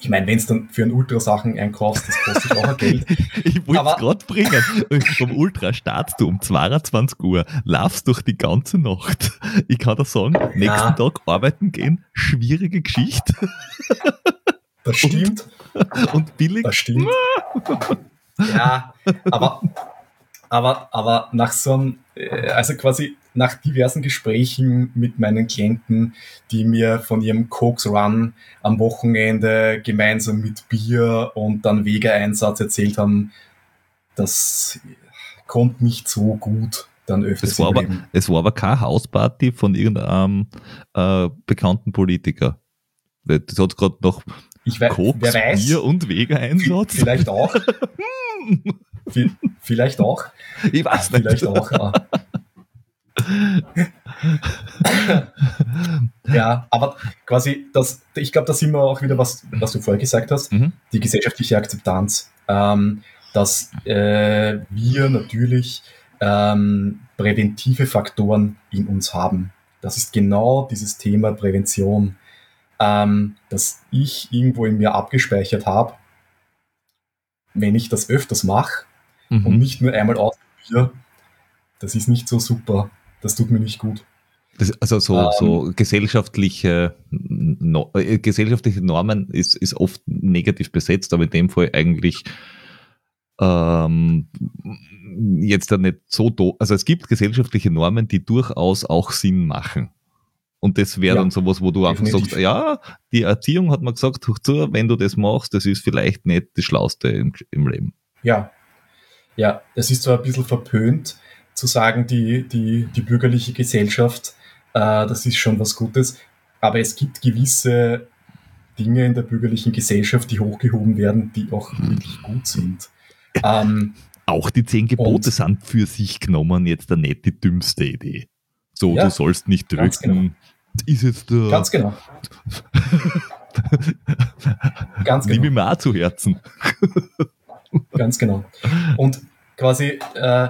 ich meine, wenn es dann für einen Ultrasachen einkaufst, das kostet auch ein Geld. ich wollte es gerade bringen. Vom Ultra startst du um 22 Uhr, laufst durch die ganze Nacht. Ich kann dir sagen, nächsten ja. Tag arbeiten gehen, schwierige Geschichte. Das stimmt. Und, und billig. Das stimmt. Ja, aber, aber, aber nach so einem, äh, also quasi nach diversen Gesprächen mit meinen Klienten, die mir von ihrem Koks Run am Wochenende gemeinsam mit Bier und dann Wegeeinsatz erzählt haben, das kommt nicht so gut dann öfters. Es war, aber, es war aber keine Hausparty von irgendeinem äh, bekannten Politiker. Das hat gerade noch ich weiß, Koks, wer weiß, Bier und Wegeeinsatz. Vielleicht auch. vielleicht auch. Ich weiß nicht. Vielleicht auch. Ja. aber quasi, das, ich glaube, da sind wir auch wieder, was, was du vorher gesagt hast, mhm. die gesellschaftliche Akzeptanz, ähm, dass äh, wir natürlich ähm, präventive Faktoren in uns haben. Das ist genau dieses Thema Prävention, ähm, dass ich irgendwo in mir abgespeichert habe, wenn ich das öfters mache mhm. und nicht nur einmal ausprobiere, das ist nicht so super das tut mir nicht gut. Das, also so, ähm, so gesellschaftliche, no, äh, gesellschaftliche Normen ist, ist oft negativ besetzt, aber in dem Fall eigentlich ähm, jetzt dann nicht so do Also es gibt gesellschaftliche Normen, die durchaus auch Sinn machen. Und das wäre ja, dann sowas, wo du definitiv. einfach sagst, ja, die Erziehung hat mir gesagt, zu, wenn du das machst, das ist vielleicht nicht das Schlauste im, im Leben. Ja, ja, es ist zwar ein bisschen verpönt, zu sagen, die, die, die bürgerliche Gesellschaft, äh, das ist schon was Gutes. Aber es gibt gewisse Dinge in der bürgerlichen Gesellschaft, die hochgehoben werden, die auch wirklich gut sind. Ähm, auch die zehn Gebote sind für sich genommen jetzt nicht die dümmste Idee. So, ja, du sollst nicht drücken. Genau. ist jetzt der. Ganz genau. Ganz genau. Liebe mir auch zu Herzen. Ganz genau. Und quasi, äh,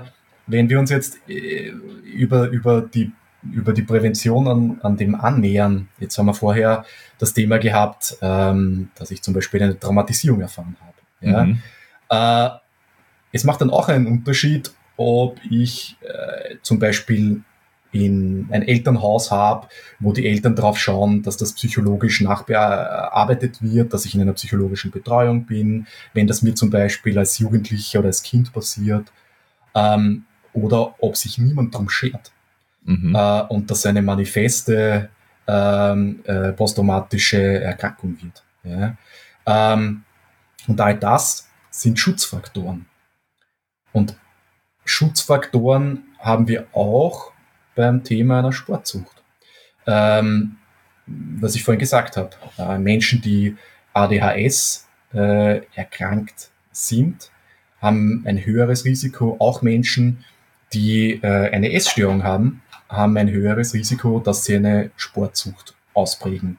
wenn wir uns jetzt äh, über, über, die, über die Prävention an, an dem annähern, jetzt haben wir vorher das Thema gehabt, ähm, dass ich zum Beispiel eine Traumatisierung erfahren habe. Ja? Mhm. Äh, es macht dann auch einen Unterschied, ob ich äh, zum Beispiel in ein Elternhaus habe, wo die Eltern darauf schauen, dass das psychologisch nachbearbeitet wird, dass ich in einer psychologischen Betreuung bin, wenn das mir zum Beispiel als Jugendlicher oder als Kind passiert, ähm, oder ob sich niemand darum schert mhm. äh, und das eine manifeste ähm, äh, posttraumatische Erkrankung wird. Ja? Ähm, und all das sind Schutzfaktoren. Und Schutzfaktoren haben wir auch beim Thema einer Sportsucht. Ähm, was ich vorhin gesagt habe, äh, Menschen, die ADHS äh, erkrankt sind, haben ein höheres Risiko. Auch Menschen, die äh, eine Essstörung haben, haben ein höheres Risiko, dass sie eine Sportsucht ausprägen.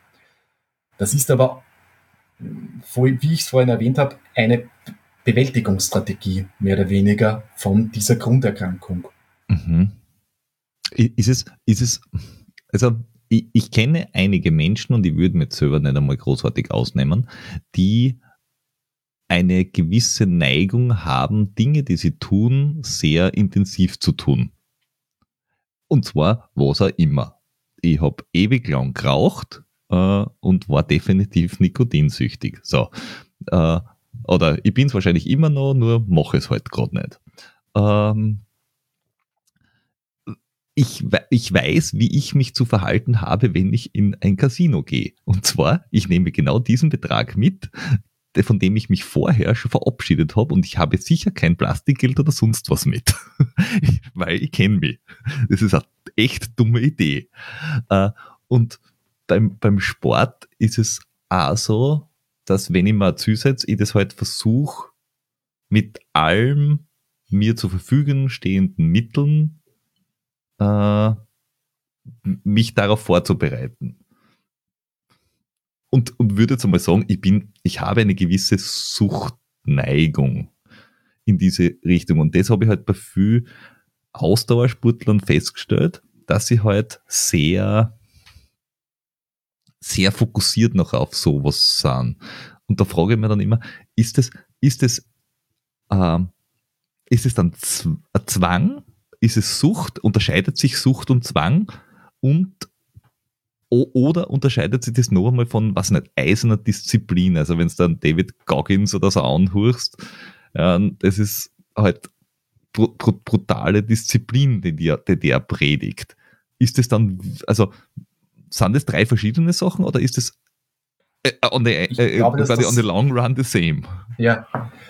Das ist aber, wie ich es vorhin erwähnt habe, eine Bewältigungsstrategie mehr oder weniger von dieser Grunderkrankung. Mhm. Ist es, ist es, also ich, ich kenne einige Menschen und ich würde jetzt selber nicht einmal großartig ausnehmen, die eine gewisse Neigung haben, Dinge, die sie tun, sehr intensiv zu tun. Und zwar was auch immer. Ich habe ewig lang geraucht äh, und war definitiv nikotinsüchtig. So. Äh, oder ich bin es wahrscheinlich immer noch, nur mache es halt gerade nicht. Ähm, ich, ich weiß, wie ich mich zu verhalten habe, wenn ich in ein Casino gehe. Und zwar, ich nehme genau diesen Betrag mit, von dem ich mich vorher schon verabschiedet habe und ich habe sicher kein Plastikgeld oder sonst was mit, weil ich kenne mich. Das ist eine echt dumme Idee. Äh, und beim, beim Sport ist es auch so, dass wenn ich mir zusetze, ich das halt versuche, mit allem mir zur Verfügung stehenden Mitteln äh, mich darauf vorzubereiten. Und, und würde jetzt einmal sagen, ich bin, ich habe eine gewisse Suchtneigung in diese Richtung. Und das habe ich halt bei vielen Ausdauersportlern festgestellt, dass sie halt sehr, sehr fokussiert noch auf sowas sind. Und da frage ich mich dann immer, ist es, ist es, äh, ist es dann ein Zwang ist es Sucht? Unterscheidet sich Sucht und Zwang? Und oder unterscheidet sich das noch einmal von, was nicht, eiserner Disziplin? Also wenn es dann David Goggins oder so anhörst, das ist halt brutale Disziplin, die der, die der predigt. Ist es dann, also sind das drei verschiedene Sachen oder ist es äh, on, the, äh, glaube, das, on the long run the same? Ja,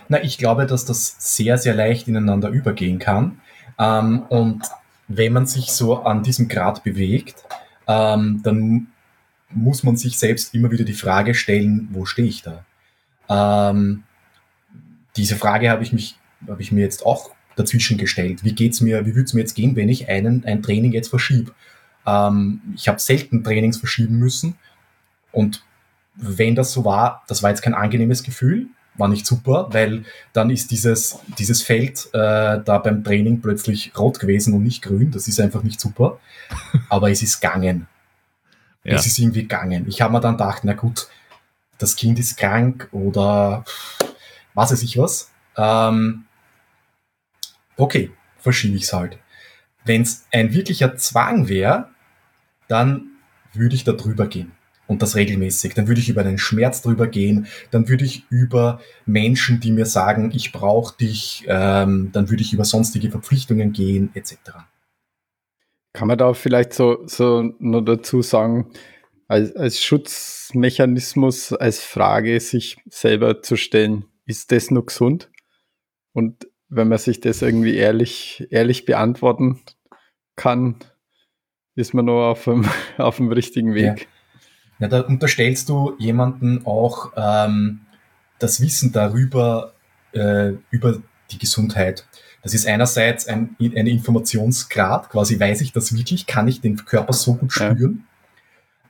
na, ich glaube, dass das sehr, sehr leicht ineinander übergehen kann. Ähm, und wenn man sich so an diesem Grad bewegt, ähm, dann muss man sich selbst immer wieder die Frage stellen, wo stehe ich da? Ähm, diese Frage habe ich mich, habe ich mir jetzt auch dazwischen gestellt. Wie geht's mir, wie würde es mir jetzt gehen, wenn ich einen, ein Training jetzt verschiebe? Ähm, ich habe selten Trainings verschieben müssen und wenn das so war, das war jetzt kein angenehmes Gefühl, war nicht super, weil dann ist dieses, dieses Feld äh, da beim Training plötzlich rot gewesen und nicht grün. Das ist einfach nicht super. Aber es ist gegangen. Ja. Es ist irgendwie gegangen. Ich habe mir dann gedacht, na gut, das Kind ist krank oder was weiß ich was. Ähm, okay, verschiebe ich es halt. Wenn es ein wirklicher Zwang wäre, dann würde ich da drüber gehen und das regelmäßig. Dann würde ich über den Schmerz drüber gehen, dann würde ich über Menschen, die mir sagen, ich brauche dich, ähm, dann würde ich über sonstige Verpflichtungen gehen, etc. Kann man da vielleicht so, so nur dazu sagen, als, als Schutzmechanismus, als Frage sich selber zu stellen, ist das nur gesund? Und wenn man sich das irgendwie ehrlich, ehrlich beantworten kann, ist man nur auf dem, auf dem richtigen Weg. Ja. Ja, da unterstellst du jemanden auch ähm, das Wissen darüber, äh, über die Gesundheit. Das ist einerseits ein, ein Informationsgrad, quasi weiß ich das wirklich, kann ich den Körper so gut spüren.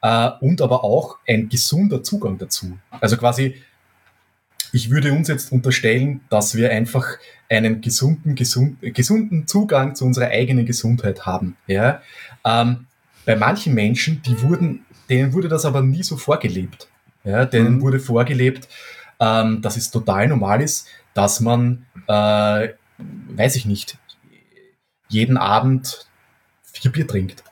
äh, und aber auch ein gesunder Zugang dazu. Also quasi, ich würde uns jetzt unterstellen, dass wir einfach einen gesunden, gesund, gesunden Zugang zu unserer eigenen Gesundheit haben. Ja? Ähm, bei manchen Menschen, die wurden, denen wurde das aber nie so vorgelebt. Ja? Denen mhm. wurde vorgelebt, ähm, dass es total normal ist, dass man, äh, weiß ich nicht, jeden Abend vier Bier trinkt.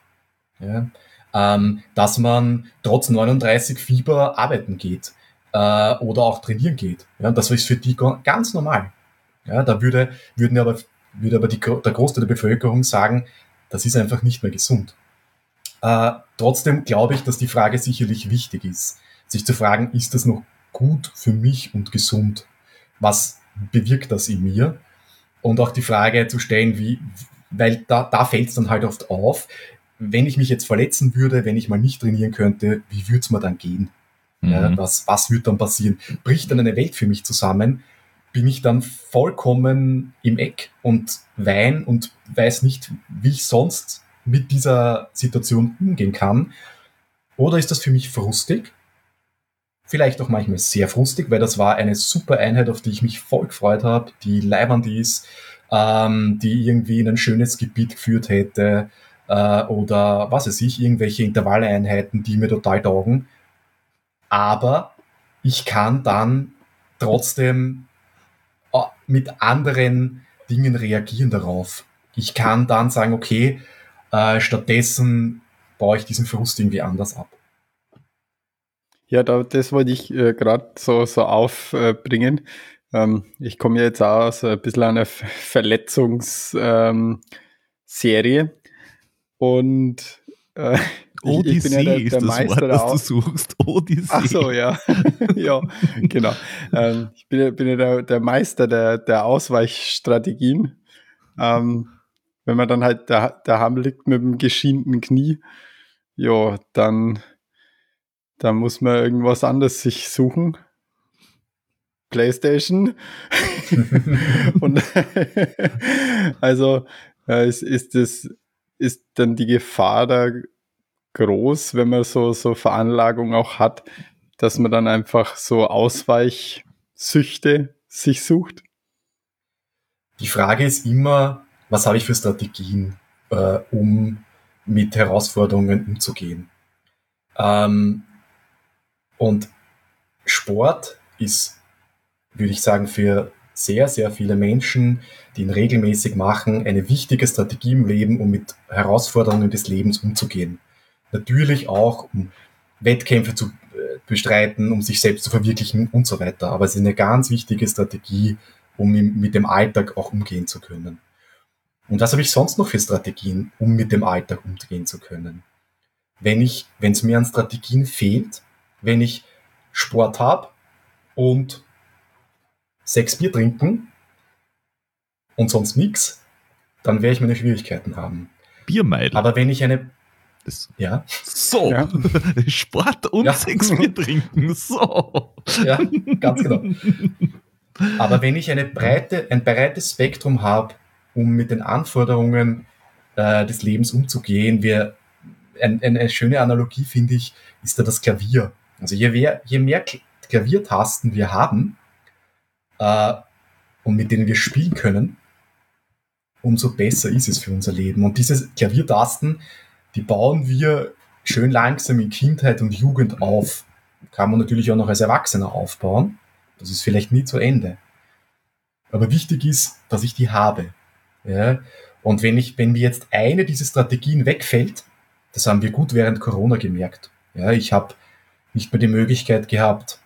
Ja? Ähm, dass man trotz 39 Fieber arbeiten geht äh, oder auch trainieren geht. Ja? das ist für die ganz normal. Ja? Da würde, würden aber, würde aber die, der Großteil der Bevölkerung sagen, das ist einfach nicht mehr gesund. Äh, trotzdem glaube ich, dass die Frage sicherlich wichtig ist, sich zu fragen, ist das noch gut für mich und gesund? Was bewirkt das in mir? Und auch die Frage zu stellen, wie, weil da, da fällt es dann halt oft auf, wenn ich mich jetzt verletzen würde, wenn ich mal nicht trainieren könnte, wie würde es mir dann gehen? Mhm. Ja, was, was wird dann passieren? Bricht dann eine Welt für mich zusammen? Bin ich dann vollkommen im Eck und wein und weiß nicht, wie ich sonst mit dieser Situation umgehen kann? Oder ist das für mich frustig? Vielleicht auch manchmal sehr frustig, weil das war eine super Einheit, auf die ich mich voll gefreut habe, die leibend ist, ähm, die irgendwie in ein schönes Gebiet geführt hätte äh, oder was weiß ich, irgendwelche Intervalleinheiten, die mir total taugen. Aber ich kann dann trotzdem äh, mit anderen Dingen reagieren darauf. Ich kann dann sagen, okay, äh, stattdessen baue ich diesen Frust irgendwie anders ab. Ja, da, das wollte ich äh, gerade so, so aufbringen. Ähm, ich komme jetzt aus ein bisschen einer Verletzungsserie ähm, und äh, Odyssee ich bin ja der, der ist Meister das Wort, das du suchst. Odyssee. Ach so, ja. ja, genau. Ähm, ich bin, bin ja der, der Meister der, der Ausweichstrategien. Ähm, wenn man dann halt da, daheim liegt mit dem geschienten Knie, ja, dann, dann muss man irgendwas anderes sich suchen. PlayStation. und also äh, ist, ist das ist dann die Gefahr da groß, wenn man so so Veranlagung auch hat, dass man dann einfach so Ausweichsüchte sich sucht. Die Frage ist immer, was habe ich für Strategien, äh, um mit Herausforderungen umzugehen? Ähm, und Sport ist würde ich sagen, für sehr, sehr viele Menschen, die ihn regelmäßig machen, eine wichtige Strategie im Leben, um mit Herausforderungen des Lebens umzugehen. Natürlich auch, um Wettkämpfe zu äh, bestreiten, um sich selbst zu verwirklichen und so weiter. Aber es ist eine ganz wichtige Strategie, um mit dem Alltag auch umgehen zu können. Und was habe ich sonst noch für Strategien, um mit dem Alltag umgehen zu können? Wenn ich, wenn es mir an Strategien fehlt, wenn ich Sport habe und sechs Bier trinken und sonst nichts, dann werde ich meine Schwierigkeiten haben. Biermeidl. Aber wenn ich eine. Das, ja. So. Ja. Sport und ja. sechs Bier trinken. So. Ja, ganz genau. Aber wenn ich eine breite, ein breites Spektrum habe, um mit den Anforderungen äh, des Lebens umzugehen, wir, ein, eine schöne Analogie, finde ich, ist da das Klavier. Also je mehr, je mehr Klaviertasten wir haben, äh, und mit denen wir spielen können, umso besser ist es für unser Leben. Und diese Klaviertasten, die bauen wir schön langsam in Kindheit und Jugend auf. Kann man natürlich auch noch als Erwachsener aufbauen. Das ist vielleicht nie zu Ende. Aber wichtig ist, dass ich die habe. Ja? Und wenn ich, wenn mir jetzt eine dieser Strategien wegfällt, das haben wir gut während Corona gemerkt. Ja, ich habe nicht mehr die Möglichkeit gehabt,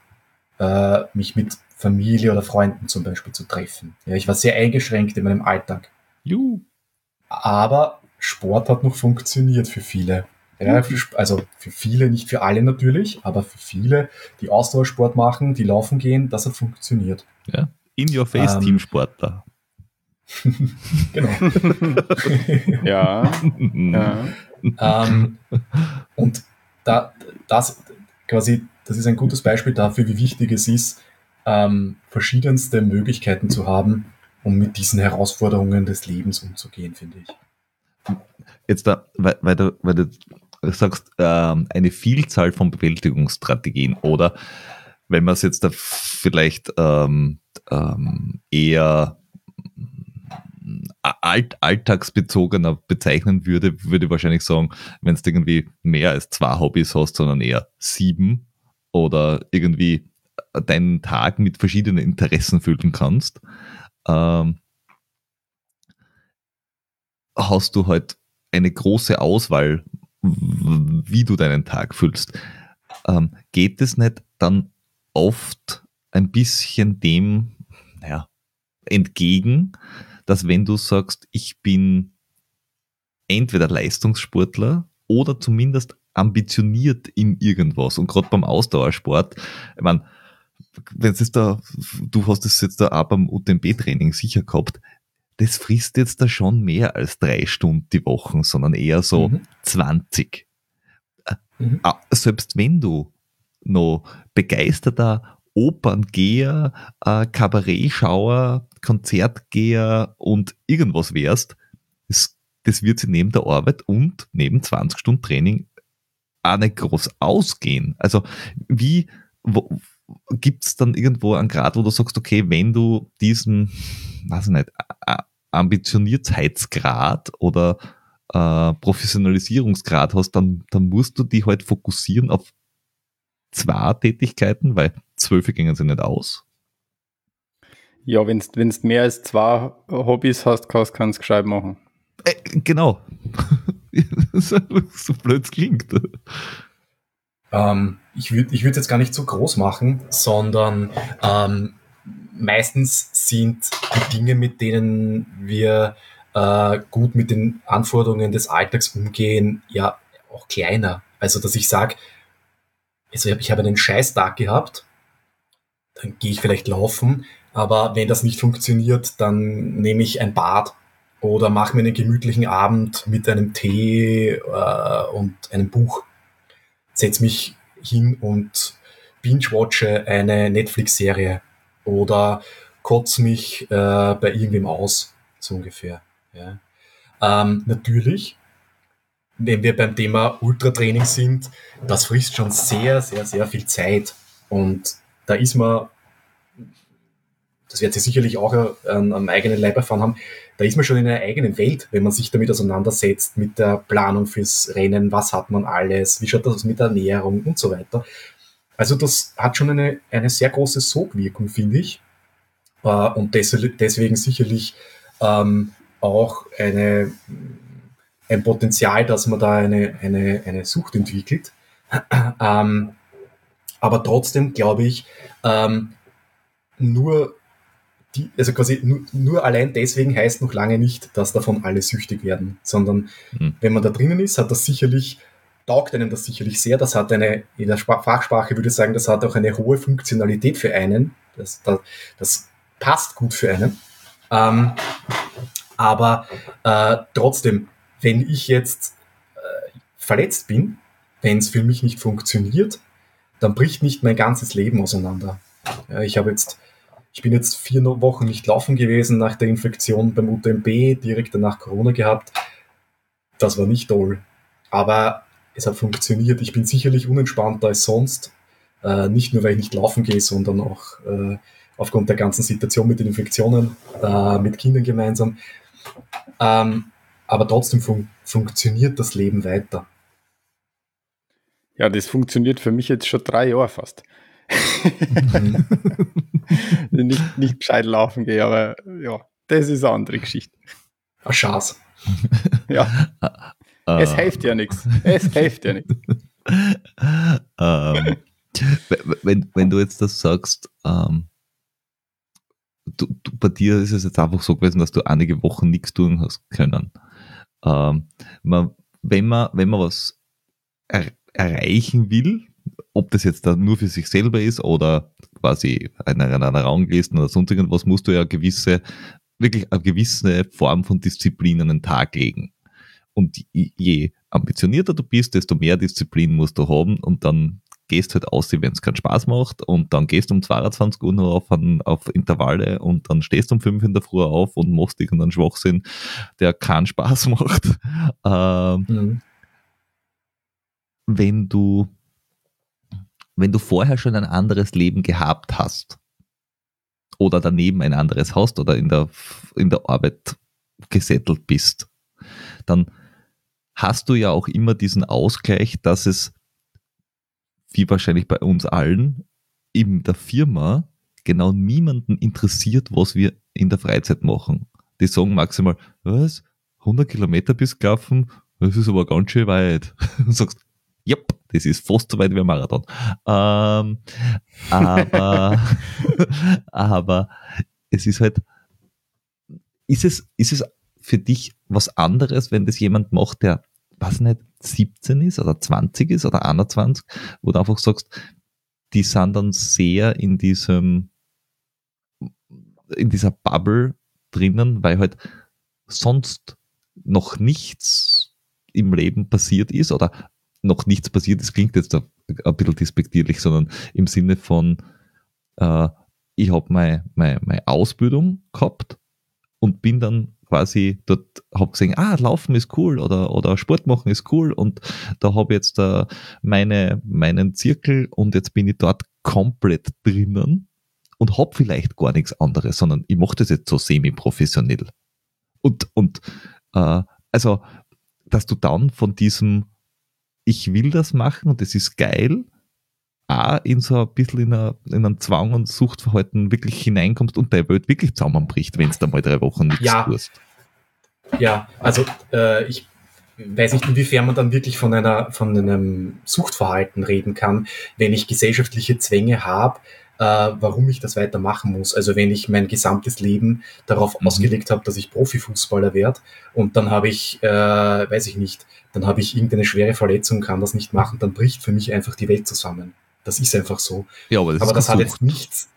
äh, mich mit Familie oder Freunden zum Beispiel zu treffen. Ja, ich war sehr eingeschränkt in meinem Alltag. Juhu. Aber Sport hat noch funktioniert für viele. Ja, also für viele, nicht für alle natürlich, aber für viele, die Ausdauersport machen, die laufen gehen, das hat funktioniert. Ja, in your face ähm, Teamsportler. genau. ja. ja. Ähm, und da, das quasi, das ist ein gutes Beispiel dafür, wie wichtig es ist, ähm, verschiedenste Möglichkeiten zu haben, um mit diesen Herausforderungen des Lebens umzugehen, finde ich. Jetzt da, weil, weil du, weil du sagst, ähm, eine Vielzahl von Bewältigungsstrategien oder wenn man es jetzt da vielleicht ähm, ähm, eher alt, alltagsbezogener bezeichnen würde, würde ich wahrscheinlich sagen, wenn du irgendwie mehr als zwei Hobbys hast, sondern eher sieben oder irgendwie deinen Tag mit verschiedenen Interessen füllen kannst, ähm, hast du halt eine große Auswahl, wie du deinen Tag füllst. Ähm, geht es nicht dann oft ein bisschen dem, naja, entgegen, dass wenn du sagst, ich bin entweder Leistungssportler oder zumindest ambitioniert in irgendwas und gerade beim Ausdauersport, ich meine, wenn es da, du hast es jetzt da auch beim UTMB-Training sicher gehabt, das frisst jetzt da schon mehr als drei Stunden die Woche, sondern eher so mhm. 20. Äh, mhm. Ah, selbst wenn du noch begeisterter Operngeher, äh, Kabarettschauer, Konzertgeher und irgendwas wärst, das, das wird sich neben der Arbeit und neben 20 Stunden Training auch nicht groß ausgehen. Also wie gibt es dann irgendwo einen Grad, wo du sagst, okay, wenn du diesen, weiß ich nicht, Ambitioniertheitsgrad oder äh, Professionalisierungsgrad hast, dann, dann musst du dich halt fokussieren auf zwei Tätigkeiten, weil zwölf gingen sie nicht aus. Ja, wenn du mehr als zwei Hobbys hast, kannst du es gescheit machen. Äh, genau. so, so blöd es klingt. Ähm, ich würde ich würd jetzt gar nicht so groß machen, sondern ähm, meistens sind die Dinge, mit denen wir äh, gut mit den Anforderungen des Alltags umgehen, ja auch kleiner. Also, dass ich sage, also ich habe hab einen Scheißtag gehabt, dann gehe ich vielleicht laufen, aber wenn das nicht funktioniert, dann nehme ich ein Bad oder mache mir einen gemütlichen Abend mit einem Tee äh, und einem Buch. Setz mich hin und binge-watche eine Netflix-Serie oder kotze mich äh, bei irgendwem aus, so ungefähr. Ja. Ähm, natürlich wenn wir beim Thema Ultratraining sind, das frisst schon sehr, sehr, sehr viel Zeit. Und da ist man, das wird Sie sicherlich auch an, am eigenen Leib erfahren haben, da ist man schon in einer eigenen Welt, wenn man sich damit auseinandersetzt, mit der Planung fürs Rennen, was hat man alles, wie schaut das mit der Ernährung und so weiter. Also das hat schon eine, eine sehr große Sogwirkung, finde ich. Äh, und deswegen sicherlich ähm, auch eine ein Potenzial, dass man da eine, eine, eine Sucht entwickelt. ähm, aber trotzdem glaube ich, ähm, nur die, also quasi nur, nur, allein deswegen heißt noch lange nicht, dass davon alle süchtig werden, sondern mhm. wenn man da drinnen ist, hat das sicherlich, taugt einem das sicherlich sehr. Das hat eine, in der Fachsprache würde ich sagen, das hat auch eine hohe Funktionalität für einen. Das, das, das passt gut für einen. Ähm, aber äh, trotzdem, wenn ich jetzt äh, verletzt bin, wenn es für mich nicht funktioniert, dann bricht nicht mein ganzes Leben auseinander. Ja, ich habe jetzt, ich bin jetzt vier Wochen nicht laufen gewesen nach der Infektion beim UTMB, direkt danach Corona gehabt. Das war nicht toll. Aber es hat funktioniert. Ich bin sicherlich unentspannter als sonst. Äh, nicht nur, weil ich nicht laufen gehe, sondern auch äh, aufgrund der ganzen Situation mit den Infektionen, äh, mit Kindern gemeinsam. Ähm, aber trotzdem fun funktioniert das Leben weiter. Ja, das funktioniert für mich jetzt schon drei Jahre fast. Mhm. nicht, nicht gescheit laufen gehe, aber ja, das ist eine andere Geschichte. Eine Chance. ja. Uh, es hilft ja nichts. Es hilft ja nichts. Um, wenn, wenn du jetzt das sagst, um, du, du, bei dir ist es jetzt einfach so gewesen, dass du einige Wochen nichts tun hast können. Ähm, man, wenn, man, wenn man was er, erreichen will, ob das jetzt dann nur für sich selber ist oder quasi in einer, einer Rangliste oder sonst irgendwas, musst du ja gewisse, wirklich eine gewisse Form von Disziplin an den Tag legen. Und je ambitionierter du bist, desto mehr Disziplin musst du haben und dann gehst halt aus, wenn es keinen Spaß macht und dann gehst du um 22 Uhr noch auf, ein, auf Intervalle und dann stehst du um 5 in der Früh auf und machst irgendeinen Schwachsinn, der keinen Spaß macht. Ähm, mhm. wenn du, wenn du vorher schon ein anderes Leben gehabt hast oder daneben ein anderes hast oder in der, in der Arbeit gesettelt bist, dann hast du ja auch immer diesen Ausgleich, dass es, wie wahrscheinlich bei uns allen, in der Firma genau niemanden interessiert, was wir in der Freizeit machen. Die sagen maximal, was? 100 Kilometer bis gelaufen? Das ist aber ganz schön weit. Und sagst, yep, das ist fast so weit wie ein Marathon. Ähm, aber, aber es ist halt, ist es, ist es für dich was anderes, wenn das jemand macht, der, was nicht, 17 ist oder 20 ist oder 21, wo du einfach sagst, die sind dann sehr in diesem, in dieser Bubble drinnen, weil halt sonst noch nichts im Leben passiert ist oder noch nichts passiert ist, klingt jetzt ein, bisschen despektierlich, sondern im Sinne von, äh, ich habe meine, meine, meine Ausbildung gehabt und bin dann quasi dort, habe gesehen, ah, Laufen ist cool oder, oder Sport machen ist cool und da habe jetzt äh, meine, meinen Zirkel und jetzt bin ich dort komplett drinnen und habe vielleicht gar nichts anderes, sondern ich mache das jetzt so semi-professionell. Und, und äh, also, dass du dann von diesem ich will das machen und es ist geil, auch in so ein bisschen in, eine, in einen Zwang und Suchtverhalten wirklich hineinkommst und deine Welt wirklich zusammenbricht, wenn es da mal drei Wochen nichts ja. tust. Ja, also äh, ich weiß nicht, inwiefern man dann wirklich von einer von einem Suchtverhalten reden kann, wenn ich gesellschaftliche Zwänge habe, äh, warum ich das weitermachen muss. Also wenn ich mein gesamtes Leben darauf mhm. ausgelegt habe, dass ich Profifußballer werde und dann habe ich, äh, weiß ich nicht, dann habe ich irgendeine schwere Verletzung, kann das nicht machen, dann bricht für mich einfach die Welt zusammen. Das ist einfach so. Ja, aber das, aber das hat jetzt nichts.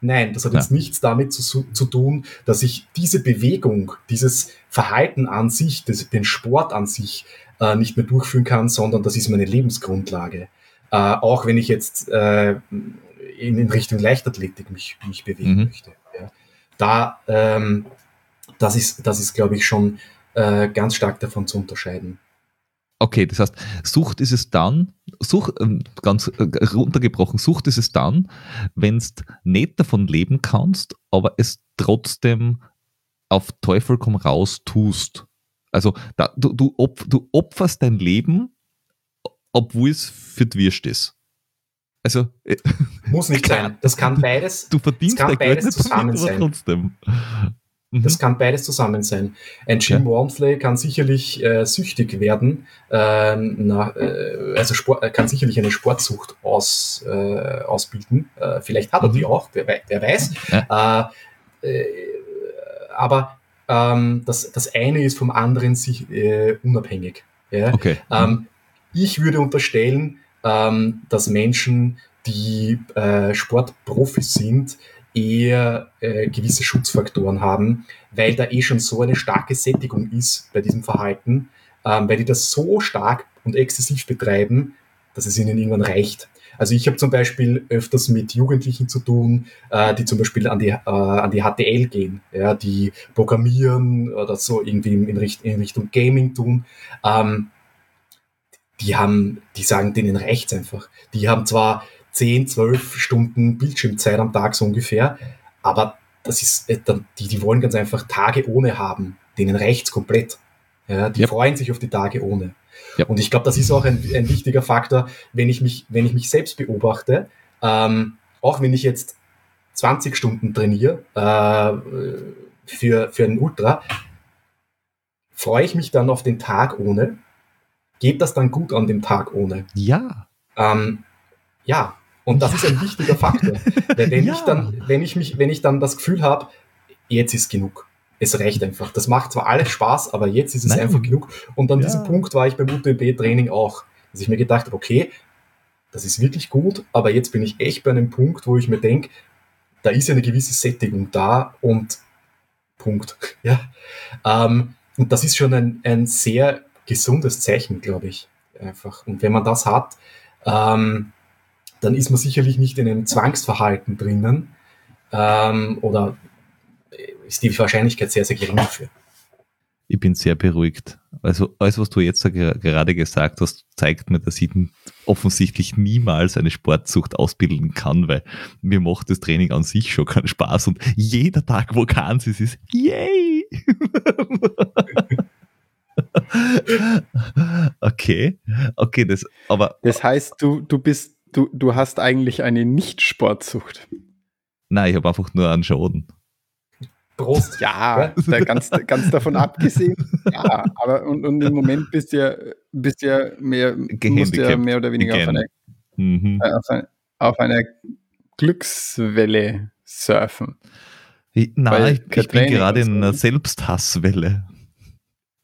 Nein, das hat ja. jetzt nichts damit zu, zu tun, dass ich diese Bewegung, dieses Verhalten an sich, das, den Sport an sich äh, nicht mehr durchführen kann, sondern das ist meine Lebensgrundlage. Äh, auch wenn ich jetzt äh, in, in Richtung Leichtathletik mich, mich bewegen mhm. möchte. Ja. Da, ähm, das ist, das ist, glaube ich, schon äh, ganz stark davon zu unterscheiden. Okay, das heißt, Sucht ist es dann, Sucht, ähm, ganz äh, runtergebrochen, Sucht ist es dann, wenn du nicht davon leben kannst, aber es trotzdem auf Teufel komm raus tust. Also da, du, du, op, du opferst dein Leben, obwohl es für die Wirst ist. Also äh, muss nicht sein. Das kann beides. Du verdienst das kann beides zusammen sein. Trotzdem. Mhm. Das kann beides zusammen sein. Ein Jim ja. Wormsley kann sicherlich äh, süchtig werden, äh, na, äh, also Sport, kann sicherlich eine Sportsucht aus, äh, ausbilden. Äh, vielleicht hat er die mhm. auch, wer, wer weiß. Ja. Äh, äh, aber ähm, das, das eine ist vom anderen sich äh, unabhängig. Ja? Okay. Ähm, ich würde unterstellen, ähm, dass Menschen, die äh, Sportprofis sind, eher äh, gewisse Schutzfaktoren haben, weil da eh schon so eine starke Sättigung ist bei diesem Verhalten, ähm, weil die das so stark und exzessiv betreiben, dass es ihnen irgendwann reicht. Also ich habe zum Beispiel öfters mit Jugendlichen zu tun, äh, die zum Beispiel an die, äh, an die HTL gehen, ja, die programmieren oder so irgendwie in, Richt in Richtung Gaming tun. Ähm, die haben, die sagen, denen reicht's einfach. Die haben zwar 10, 12 Stunden Bildschirmzeit am Tag so ungefähr. Aber das ist, äh, die, die wollen ganz einfach Tage ohne haben. Denen reicht's komplett. Ja, die yep. freuen sich auf die Tage ohne. Yep. Und ich glaube, das ist auch ein, ein, wichtiger Faktor, wenn ich mich, wenn ich mich selbst beobachte, ähm, auch wenn ich jetzt 20 Stunden trainiere äh, für, für einen Ultra, freue ich mich dann auf den Tag ohne. Geht das dann gut an dem Tag ohne? Ja. Ähm, ja, und das ja. ist ein wichtiger Faktor. Weil wenn ja. ich dann, wenn ich mich, wenn ich dann das Gefühl habe, jetzt ist genug. Es reicht einfach. Das macht zwar alles Spaß, aber jetzt ist es Nein. einfach genug. Und an ja. diesem Punkt war ich beim UTMB-Training auch. Dass ich mir gedacht habe, okay, das ist wirklich gut, aber jetzt bin ich echt bei einem Punkt, wo ich mir denke, da ist eine gewisse Sättigung da und Punkt. Ja. Ähm, und das ist schon ein, ein sehr gesundes Zeichen, glaube ich. Einfach. Und wenn man das hat, ähm, dann ist man sicherlich nicht in einem Zwangsverhalten drinnen ähm, oder ist die Wahrscheinlichkeit sehr, sehr gering dafür. ich bin sehr beruhigt. Also alles, was du jetzt gerade gesagt hast, zeigt mir, dass ich offensichtlich niemals eine Sportsucht ausbilden kann, weil mir macht das Training an sich schon keinen Spaß und jeder Tag, wo keins ist, ist yay! okay, okay, das, aber. Das heißt, du, du bist, du, du hast eigentlich eine Nicht-Sportsucht. Nein, ich habe einfach nur einen Schaden. Prost. Ja, da ganz, ganz davon abgesehen. Ja, aber und, und im Moment bist du ja, bist ja mehr, musst ja mehr oder weniger auf einer, mhm. Äh, auf, eine, auf einer Glückswelle surfen. Ich, nein, ich, ich bin gerade in einer Selbsthasswelle.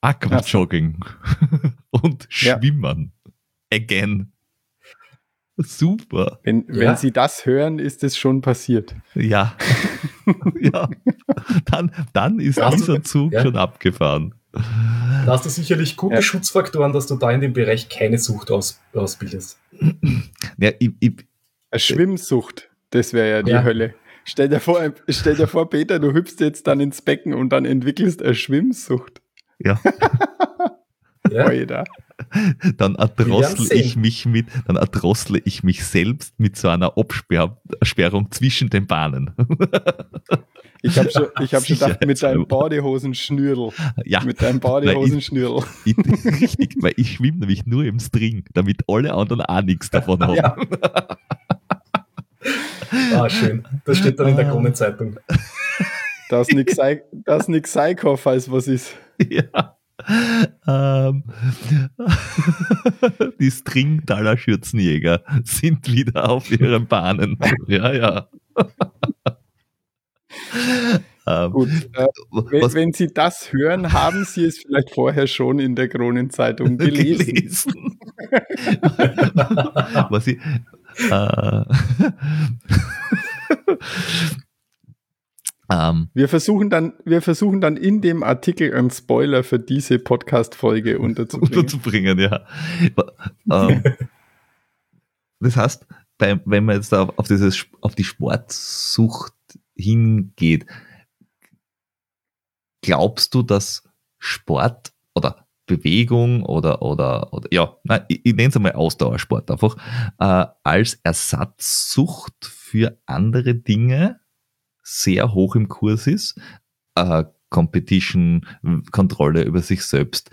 Aquajogging und Schwimmen. Ja. Again. Super. Wenn, ja. wenn Sie das hören, ist es schon passiert. Ja. ja. Dann, dann ist das dieser Zug ja. schon abgefahren. Da hast du sicherlich gute ja. Schutzfaktoren, dass du da in dem Bereich keine Sucht aus, ausbildest. Ja, ich, ich, Eine Schwimmsucht, das wäre ja die ja. Hölle. Stell dir, vor, stell dir vor, Peter, du hüpfst jetzt dann ins Becken und dann entwickelst eine Schwimmsucht. Ja. ja. Dann erdrossel ich mich mit, dann erdrossle ich mich selbst mit so einer Absperrung zwischen den Bahnen. Ich habe schon, ich hab schon gedacht, mit deinem Badehosenschnürl. Ja. Mit deinem Badehosenschnürl. Ich, ich, richtig, weil ich schwimme nämlich nur im String, damit alle anderen auch nichts davon haben. Ja. Ah, schön. Das steht dann in der Kronenzeitung. Dass nix Psycho, falls was ist. Ja. Ähm, die Stringtaler Schürzenjäger sind wieder auf ihren Bahnen. Ja, ja. Ähm, Gut, äh, wenn, wenn, Sie das hören, haben Sie es vielleicht vorher schon in der Kronenzeitung gelesen. gelesen. Was ich, äh, ähm, wir, versuchen dann, wir versuchen dann in dem Artikel einen Spoiler für diese Podcast-Folge unterzubringen. unterzubringen, ja. ähm, das heißt, bei, wenn man jetzt auf, auf, dieses, auf die Sportsucht hingeht, glaubst du, dass Sport oder Bewegung oder, oder, oder ja, nein, ich, ich nenne es einmal Ausdauersport einfach, äh, als Ersatzsucht für andere Dinge sehr hoch im Kurs ist. Äh, Competition, Kontrolle über sich selbst.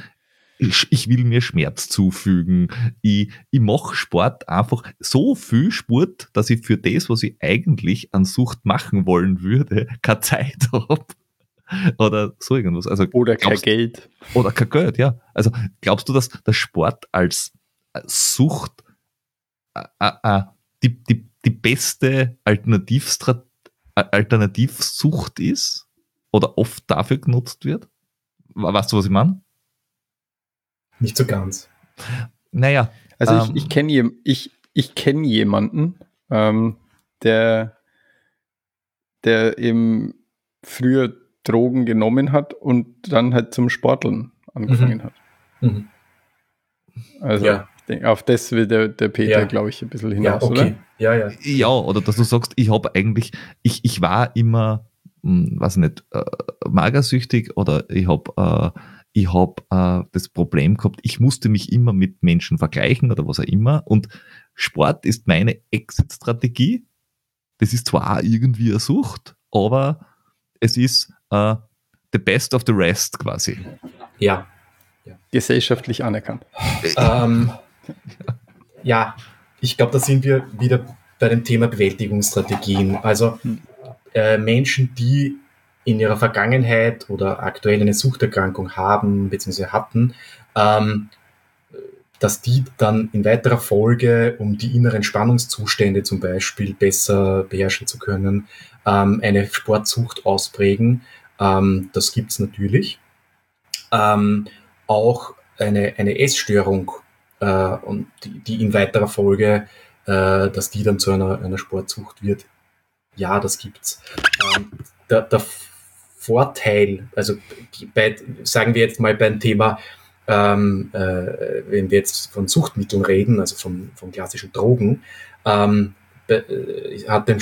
Ich, ich will mir Schmerz zufügen. Ich, ich mache Sport einfach so viel Sport, dass ich für das, was ich eigentlich an Sucht machen wollen würde, keine Zeit habe. Oder so irgendwas. Also, oder kein Geld. Oder kein Geld, ja. Also glaubst du, dass der Sport als Sucht äh, äh, äh die, die, die beste Alternativstrategie Alternativsucht ist oder oft dafür genutzt wird? Weißt du, was ich meine? Nicht so ganz. Naja. Also ähm, ich, ich kenne ich, ich kenn jemanden, ähm, der, der eben früher Drogen genommen hat und dann halt zum Sporteln angefangen mhm. hat. Mhm. Also ja. Auf das will der, der Peter, ja. glaube ich, ein bisschen hinaus, ja, okay. oder? Ja, ja. Ja, oder dass du sagst, ich habe eigentlich, ich, ich war immer, hm, weiß nicht, äh, magersüchtig oder ich habe äh, ich hab, äh, das Problem gehabt, ich musste mich immer mit Menschen vergleichen oder was auch immer und Sport ist meine Exit-Strategie. Das ist zwar auch irgendwie eine Sucht, aber es ist äh, the best of the rest quasi. Ja. ja. Gesellschaftlich anerkannt. Ähm, ja, ich glaube, da sind wir wieder bei dem Thema Bewältigungsstrategien. Also hm. äh, Menschen, die in ihrer Vergangenheit oder aktuell eine Suchterkrankung haben bzw. hatten, ähm, dass die dann in weiterer Folge, um die inneren Spannungszustände zum Beispiel besser beherrschen zu können, ähm, eine Sportsucht ausprägen. Ähm, das gibt's natürlich. Ähm, auch eine, eine Essstörung äh, und die, die in weiterer Folge, äh, dass die dann zu einer, einer Sportsucht wird. Ja, das gibt's. Ähm, der, der Vorteil, also bei, sagen wir jetzt mal beim Thema, ähm, äh, wenn wir jetzt von Suchtmitteln reden, also von, von klassischen Drogen, ähm, äh, hat den,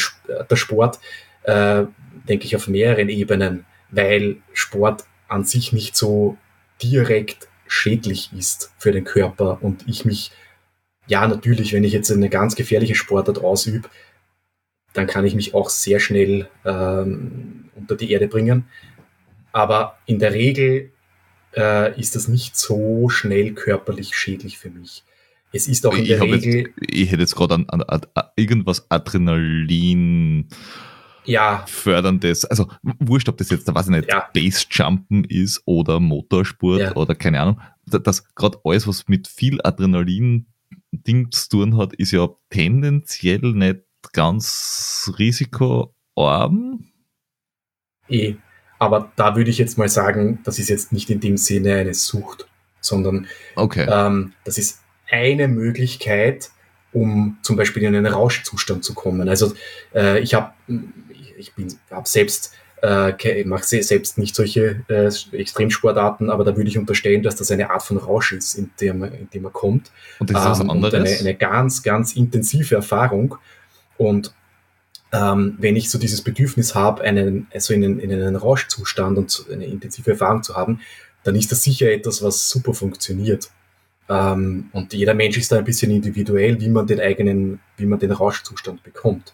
der Sport, äh, denke ich, auf mehreren Ebenen, weil Sport an sich nicht so direkt schädlich ist für den Körper und ich mich, ja, natürlich, wenn ich jetzt eine ganz gefährliche Sportart ausübe, dann kann ich mich auch sehr schnell ähm, unter die Erde bringen. Aber in der Regel äh, ist das nicht so schnell körperlich schädlich für mich. Es ist auch in ich der Regel. Jetzt, ich hätte jetzt gerade an, an, an irgendwas Adrenalin ja. förderndes, also wurscht, ob das jetzt, da weiß ich nicht, Ja. Basejumpen ist oder Motorsport Ja. oder keine Ahnung, Da- das gerade alles, was mit viel Adrenalin Ding zu tun hat, ist ja tendenziell nicht ganz risikoarm. Eh. Aber da würde ich jetzt mal sagen, das ist jetzt nicht in dem Sinne eine Sucht, sondern Okay. ähm, das ist eine Möglichkeit, um zum Beispiel in einen Rauschzustand zu kommen. Also äh, ich habe ich bin hab selbst äh, mache se- selbst nicht solche äh, Extremsportarten, aber da würde ich unterstellen, dass das eine Art von Rausch ist, in dem man, in dem man kommt. Und das ist was Ähm, anderes. Eine, eine ganz, ganz intensive Erfahrung. Und ähm, wenn ich so dieses Bedürfnis habe, einen, also in, einen, in einen Rauschzustand und eine intensive Erfahrung zu haben, dann ist das sicher etwas, was super funktioniert. Ähm, und jeder Mensch ist da ein bisschen individuell, wie man den eigenen, wie man den Rauschzustand bekommt.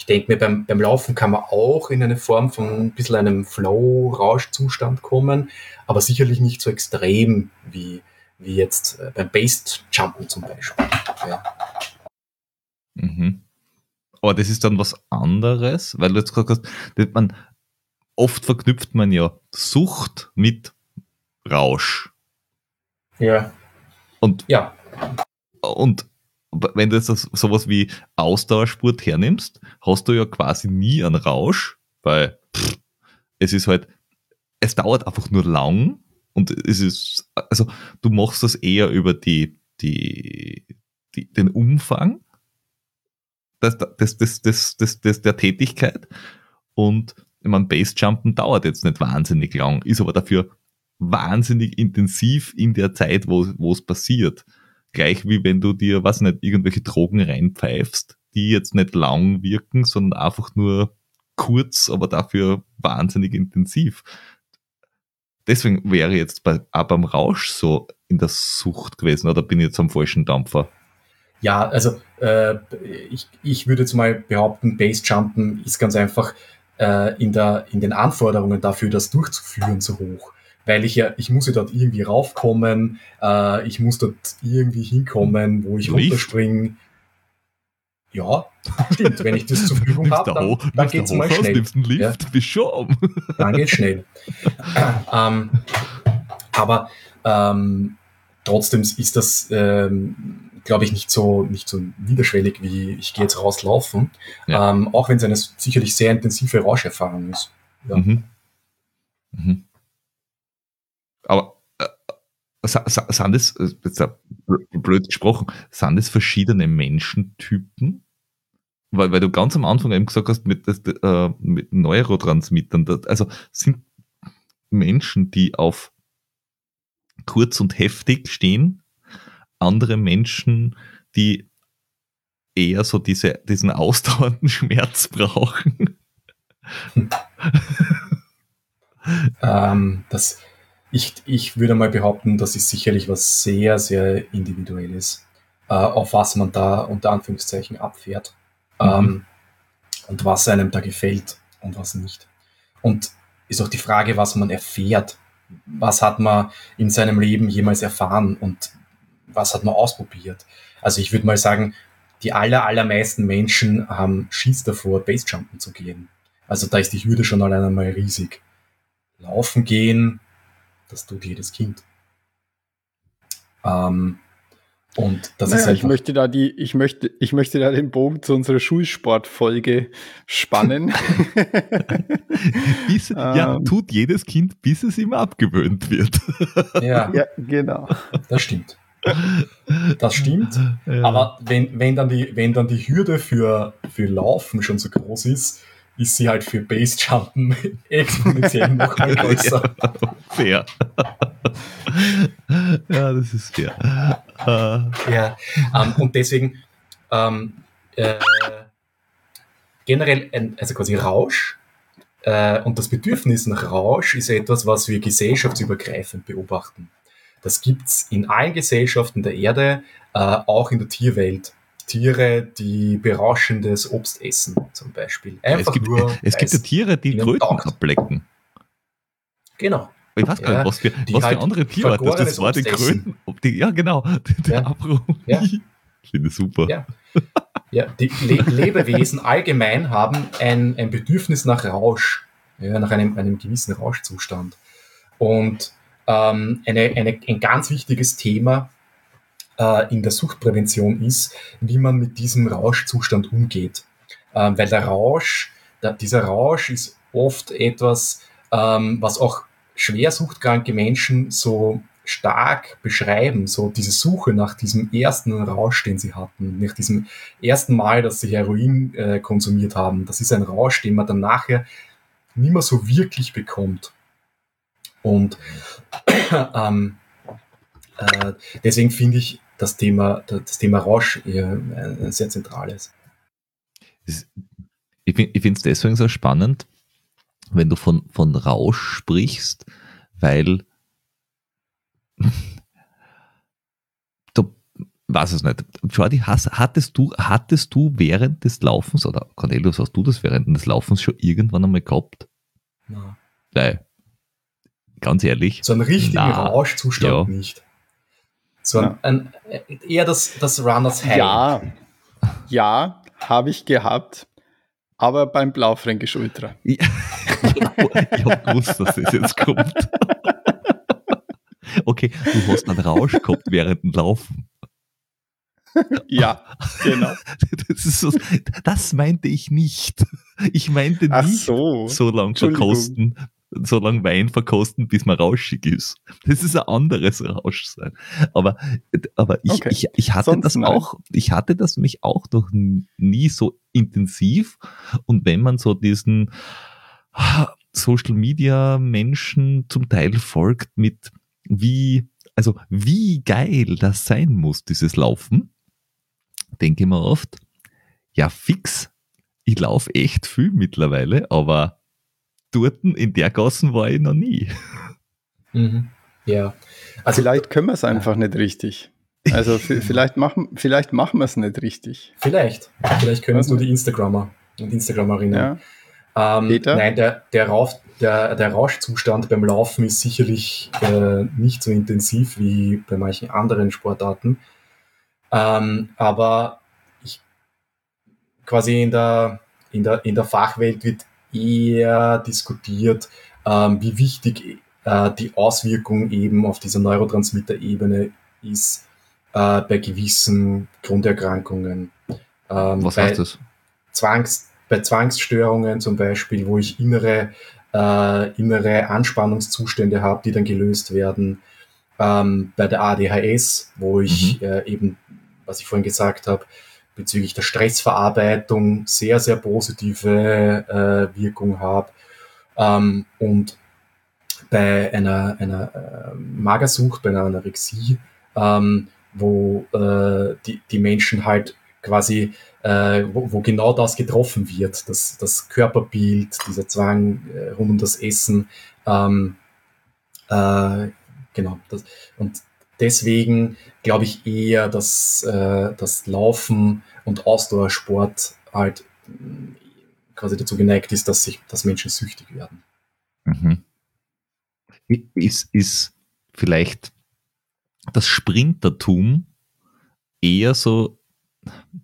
Ich denke mir, beim, beim Laufen kann man auch in eine Form von ein bisschen einem Flow-Rauschzustand kommen, aber sicherlich nicht so extrem wie, wie jetzt äh, beim Based-Jumpen zum Beispiel. Ja. Mhm. Aber das ist dann was anderes, weil du jetzt gesagt hast, man, oft verknüpft man ja Sucht mit Rausch. Ja. Und, Ja. und wenn du jetzt sowas wie Ausdauersport hernimmst, hast du ja quasi nie einen Rausch, weil pff, es ist halt, es dauert einfach nur lang und es ist, also du machst das eher über die, die, die den Umfang des, des, des, des, des, des, der Tätigkeit und ich meine, Basejumpen dauert jetzt nicht wahnsinnig lang, ist aber dafür wahnsinnig intensiv in der Zeit, wo es passiert. Gleich wie wenn du dir, was nicht, irgendwelche Drogen reinpfeifst, die jetzt nicht lang wirken, sondern einfach nur kurz, aber dafür wahnsinnig intensiv. Deswegen wäre jetzt bei, auch beim Rausch so in der Sucht gewesen, oder bin ich jetzt am falschen Dampfer? Ja, also äh, ich, ich würde jetzt mal behaupten, Basejumpen ist ganz einfach äh, in, der, in den Anforderungen dafür, das durchzuführen, so hoch. Weil ich ja, ich muss ja dort irgendwie raufkommen, äh, ich muss dort irgendwie hinkommen, wo ich Lift? runterspringe. Ja, stimmt. Wenn ich das zur Verfügung habe, dann, dann du geht's mal schnell. nimmst einen Lift, bist schon dann geht's schnell. ähm, aber ähm, trotzdem ist das, ähm, glaube ich, nicht so, nicht so niederschwellig wie ich gehe jetzt rauslaufen. Ja. Ähm, auch wenn es eine sicherlich sehr intensive Rauscherfahrung ist. Ja. Mhm. Mhm. Aber äh, sind es, äh, jetzt blöd gesprochen, sind es verschiedene Menschentypen? Weil, weil du ganz am Anfang eben gesagt hast, mit, das, äh, mit Neurotransmittern, das, also sind Menschen, die auf kurz und heftig stehen, andere Menschen, die eher so diese, diesen ausdauernden Schmerz brauchen. Ähm, das, ich, ich würde mal behaupten, das ist sicherlich was sehr, sehr individuelles, äh, auf was man da unter Anführungszeichen abfährt Mhm. ähm, und was einem da gefällt und was nicht. Und ist auch die Frage, was man erfährt. Was hat man in seinem Leben jemals erfahren und was hat man ausprobiert? Also ich würde mal sagen, die aller, allermeisten Menschen haben Schiss davor, Basejumpen zu gehen. Also da ist die Hürde schon allein einmal riesig. Laufen gehen, das tut jedes Kind. Ähm, und das naja, ist ich einfach, möchte da die, ich möchte, ich möchte da den Bogen zu unserer Schulsportfolge spannen. Bis, ja, Ähm. tut jedes Kind, bis es ihm abgewöhnt wird. ja, ja, genau. das stimmt. Das stimmt. Ja. Aber wenn, wenn, dann die, wenn dann die Hürde für, für Laufen schon so groß ist, ist sie halt für Basejumpen exponentiell noch mal größer. fair. ja, das ist fair. Äh, Ja, ähm, und deswegen ähm, äh, generell ein, also quasi Rausch äh, und das Bedürfnis nach Rausch ist etwas, was wir gesellschaftsübergreifend beobachten. Das gibt's in allen Gesellschaften der Erde, äh, auch in der Tierwelt. Tiere, die berauschendes Obst essen, zum Beispiel. Einfach es gibt, nur, es gibt ja Tiere, die Kröten ablecken. Genau. Ich weiß gar nicht, was für, was halt für andere Tiere das, das war, die Kröten. Die, ja, genau. Der ja. Abruf. Ja. Finde super. Ja. ja. die Le Lebewesen allgemein haben ein, ein Bedürfnis nach Rausch, ja, nach einem, einem gewissen Rauschzustand. Und ähm, eine, eine, ein ganz wichtiges Thema äh, in der Suchtprävention ist, wie man mit diesem Rauschzustand umgeht. Ähm, weil der Rausch, dieser Rausch ist oft etwas, ähm, was auch schwer suchtkranke Menschen so stark beschreiben, so diese Suche nach diesem ersten Rausch, den sie hatten, nach diesem ersten Mal, dass sie Heroin äh, konsumiert haben. Das ist ein Rausch, den man dann nachher nicht mehr so wirklich bekommt. Und ähm, äh, deswegen finde ich das Thema, das Thema Rausch ein sehr zentrales. Ich finde es deswegen so spannend, wenn du von, von Rausch sprichst, weil du weiß es nicht. Jordi, hast, hattest, du, hattest du während des Laufens, oder Cornelius, hast du das während des Laufens schon irgendwann einmal gehabt? Nein. Weil, ganz ehrlich. So einen richtigen Rauschzustand ja. nicht. So ein, ein, eher das, das Runners High. Ja, ja, habe ich gehabt, aber beim Blaufränkisch Ultra. Ja. ich habe gewusst, dass das jetzt kommt. okay, du hast einen Rausch gehabt während dem Laufen. Ja, genau. Das, so, das, meinte ich nicht. Ich meinte nicht so, so lang verkosten, so lange Wein verkosten, bis man rauschig ist. Das ist ein anderes Rauschsein. Aber, aber ich, okay. ich, ich hatte Sonst das nein. auch, ich hatte das mich auch noch nie so intensiv. Und wenn man so diesen Social Media Menschen zum Teil folgt mit wie, also wie geil das sein muss, dieses Laufen, denke ich mir oft, ja fix, ich laufe echt viel mittlerweile, aber dort in der Gassen war ich noch nie. Mhm. Ja. Also, vielleicht können wir es einfach nicht richtig. Also vielleicht machen, vielleicht machen wir es nicht richtig. Vielleicht. Vielleicht können es nur die Instagrammer und Instagrammerinnen. Ja. Ähm, Peter? Nein, der, der, Rauf, der, der Rauschzustand beim Laufen ist sicherlich äh, nicht so intensiv wie bei manchen anderen Sportarten. Ähm, aber ich, quasi in der, in, der, in der Fachwelt wird eher diskutiert, ähm, wie wichtig äh, die Auswirkung eben auf dieser Neurotransmitter-Ebene ist äh, bei gewissen Grunderkrankungen. Ähm, Was heißt das? Zwangs, bei Zwangsstörungen zum Beispiel, wo ich innere, äh, innere Anspannungszustände habe, die dann gelöst werden. Ähm, bei der ADHS, wo ich mhm. äh, eben, was ich vorhin gesagt habe, bezüglich der Stressverarbeitung sehr, sehr positive äh, Wirkung habe. Ähm, und bei einer, einer äh, Magersucht, bei einer Anorexie, ähm, wo äh, die, die Menschen halt quasi, äh, wo, wo, genau das getroffen wird, das, das Körperbild, dieser Zwang äh, rund um das Essen, ähm, äh, genau. Das, und deswegen glaube ich eher, dass äh, das Laufen und Ausdauersport halt mm, quasi dazu geneigt ist, dass sich, dass Menschen süchtig werden. Mhm. Ist, ist vielleicht das Sprintertum eher so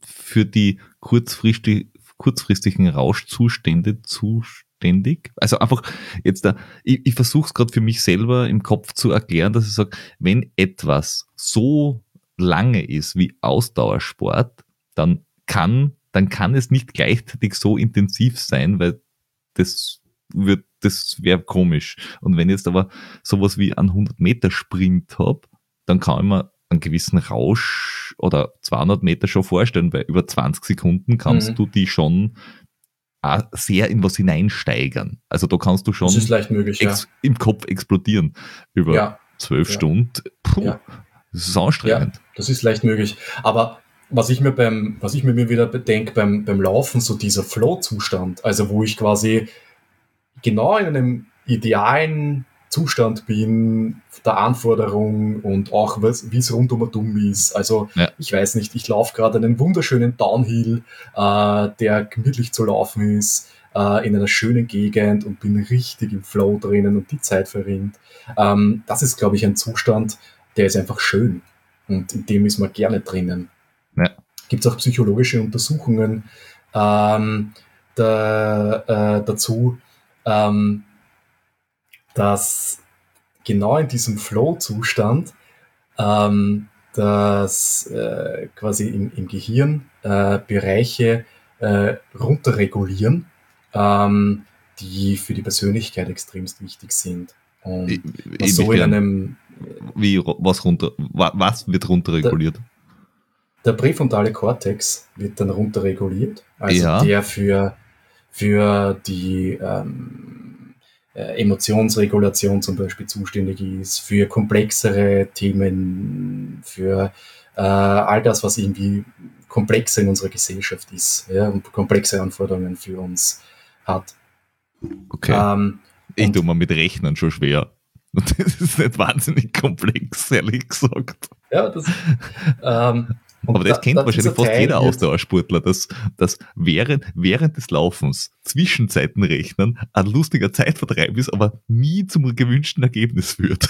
für die kurzfristig, kurzfristigen Rauschzustände zuständig? Also einfach jetzt da, ich, ich versuche es gerade für mich selber im Kopf zu erklären, dass ich sage, wenn etwas so lange ist wie Ausdauersport, dann kann, dann kann es nicht gleichzeitig so intensiv sein, weil das wird, das wäre komisch. Und wenn ich jetzt aber sowas wie einen 100 Meter Sprint habe, dann kann ich mir einen gewissen Rausch oder 200 Meter schon vorstellen, weil über 20 Sekunden kannst mhm. du die schon sehr in was hineinsteigern. Also da kannst du schon möglich, ja. im Kopf explodieren über zwölf ja. Stunden. Puh, das ist anstrengend. Ja, das ist leicht möglich. Aber was ich mir beim, was ich mir wieder bedenke beim, beim Laufen, so dieser Flow-Zustand, also wo ich quasi genau in einem idealen Zustand bin, der Anforderung und auch wie es rundum und dumm ist. Also ja. ich weiß nicht, ich laufe gerade einen wunderschönen Downhill, äh, der gemütlich zu laufen ist, äh, in einer schönen Gegend und bin richtig im Flow drinnen und die Zeit verrinnt. Ähm, das ist, glaube ich, ein Zustand, der ist einfach schön und in dem ist man gerne drinnen. Ja. Gibt es auch psychologische Untersuchungen ähm, da, äh, dazu, ähm, dass genau in diesem Flow-Zustand ähm, dass äh, quasi im, im Gehirn äh, Bereiche äh, runterregulieren, ähm, die für die Persönlichkeit extremst wichtig sind. Und ich, so in einem wie was runter was wird runterreguliert? Der, der präfrontale Kortex wird dann runterreguliert, also ja. der für für die ähm, äh, Emotionsregulation zum Beispiel zuständig ist, für komplexere Themen, für äh, all das, was irgendwie komplexer in unserer Gesellschaft ist ja, und komplexe Anforderungen für uns hat. Okay. Ähm, ich tue mir mit Rechnen schon schwer. Und das ist nicht wahnsinnig komplex, ehrlich gesagt. Ja, das. Ähm, aber das da, kennt da wahrscheinlich fast jeder Ausdauersportler, dass, dass während, während des Laufens Zwischenzeiten rechnen ein lustiger Zeitvertreib ist, aber nie zum gewünschten Ergebnis führt.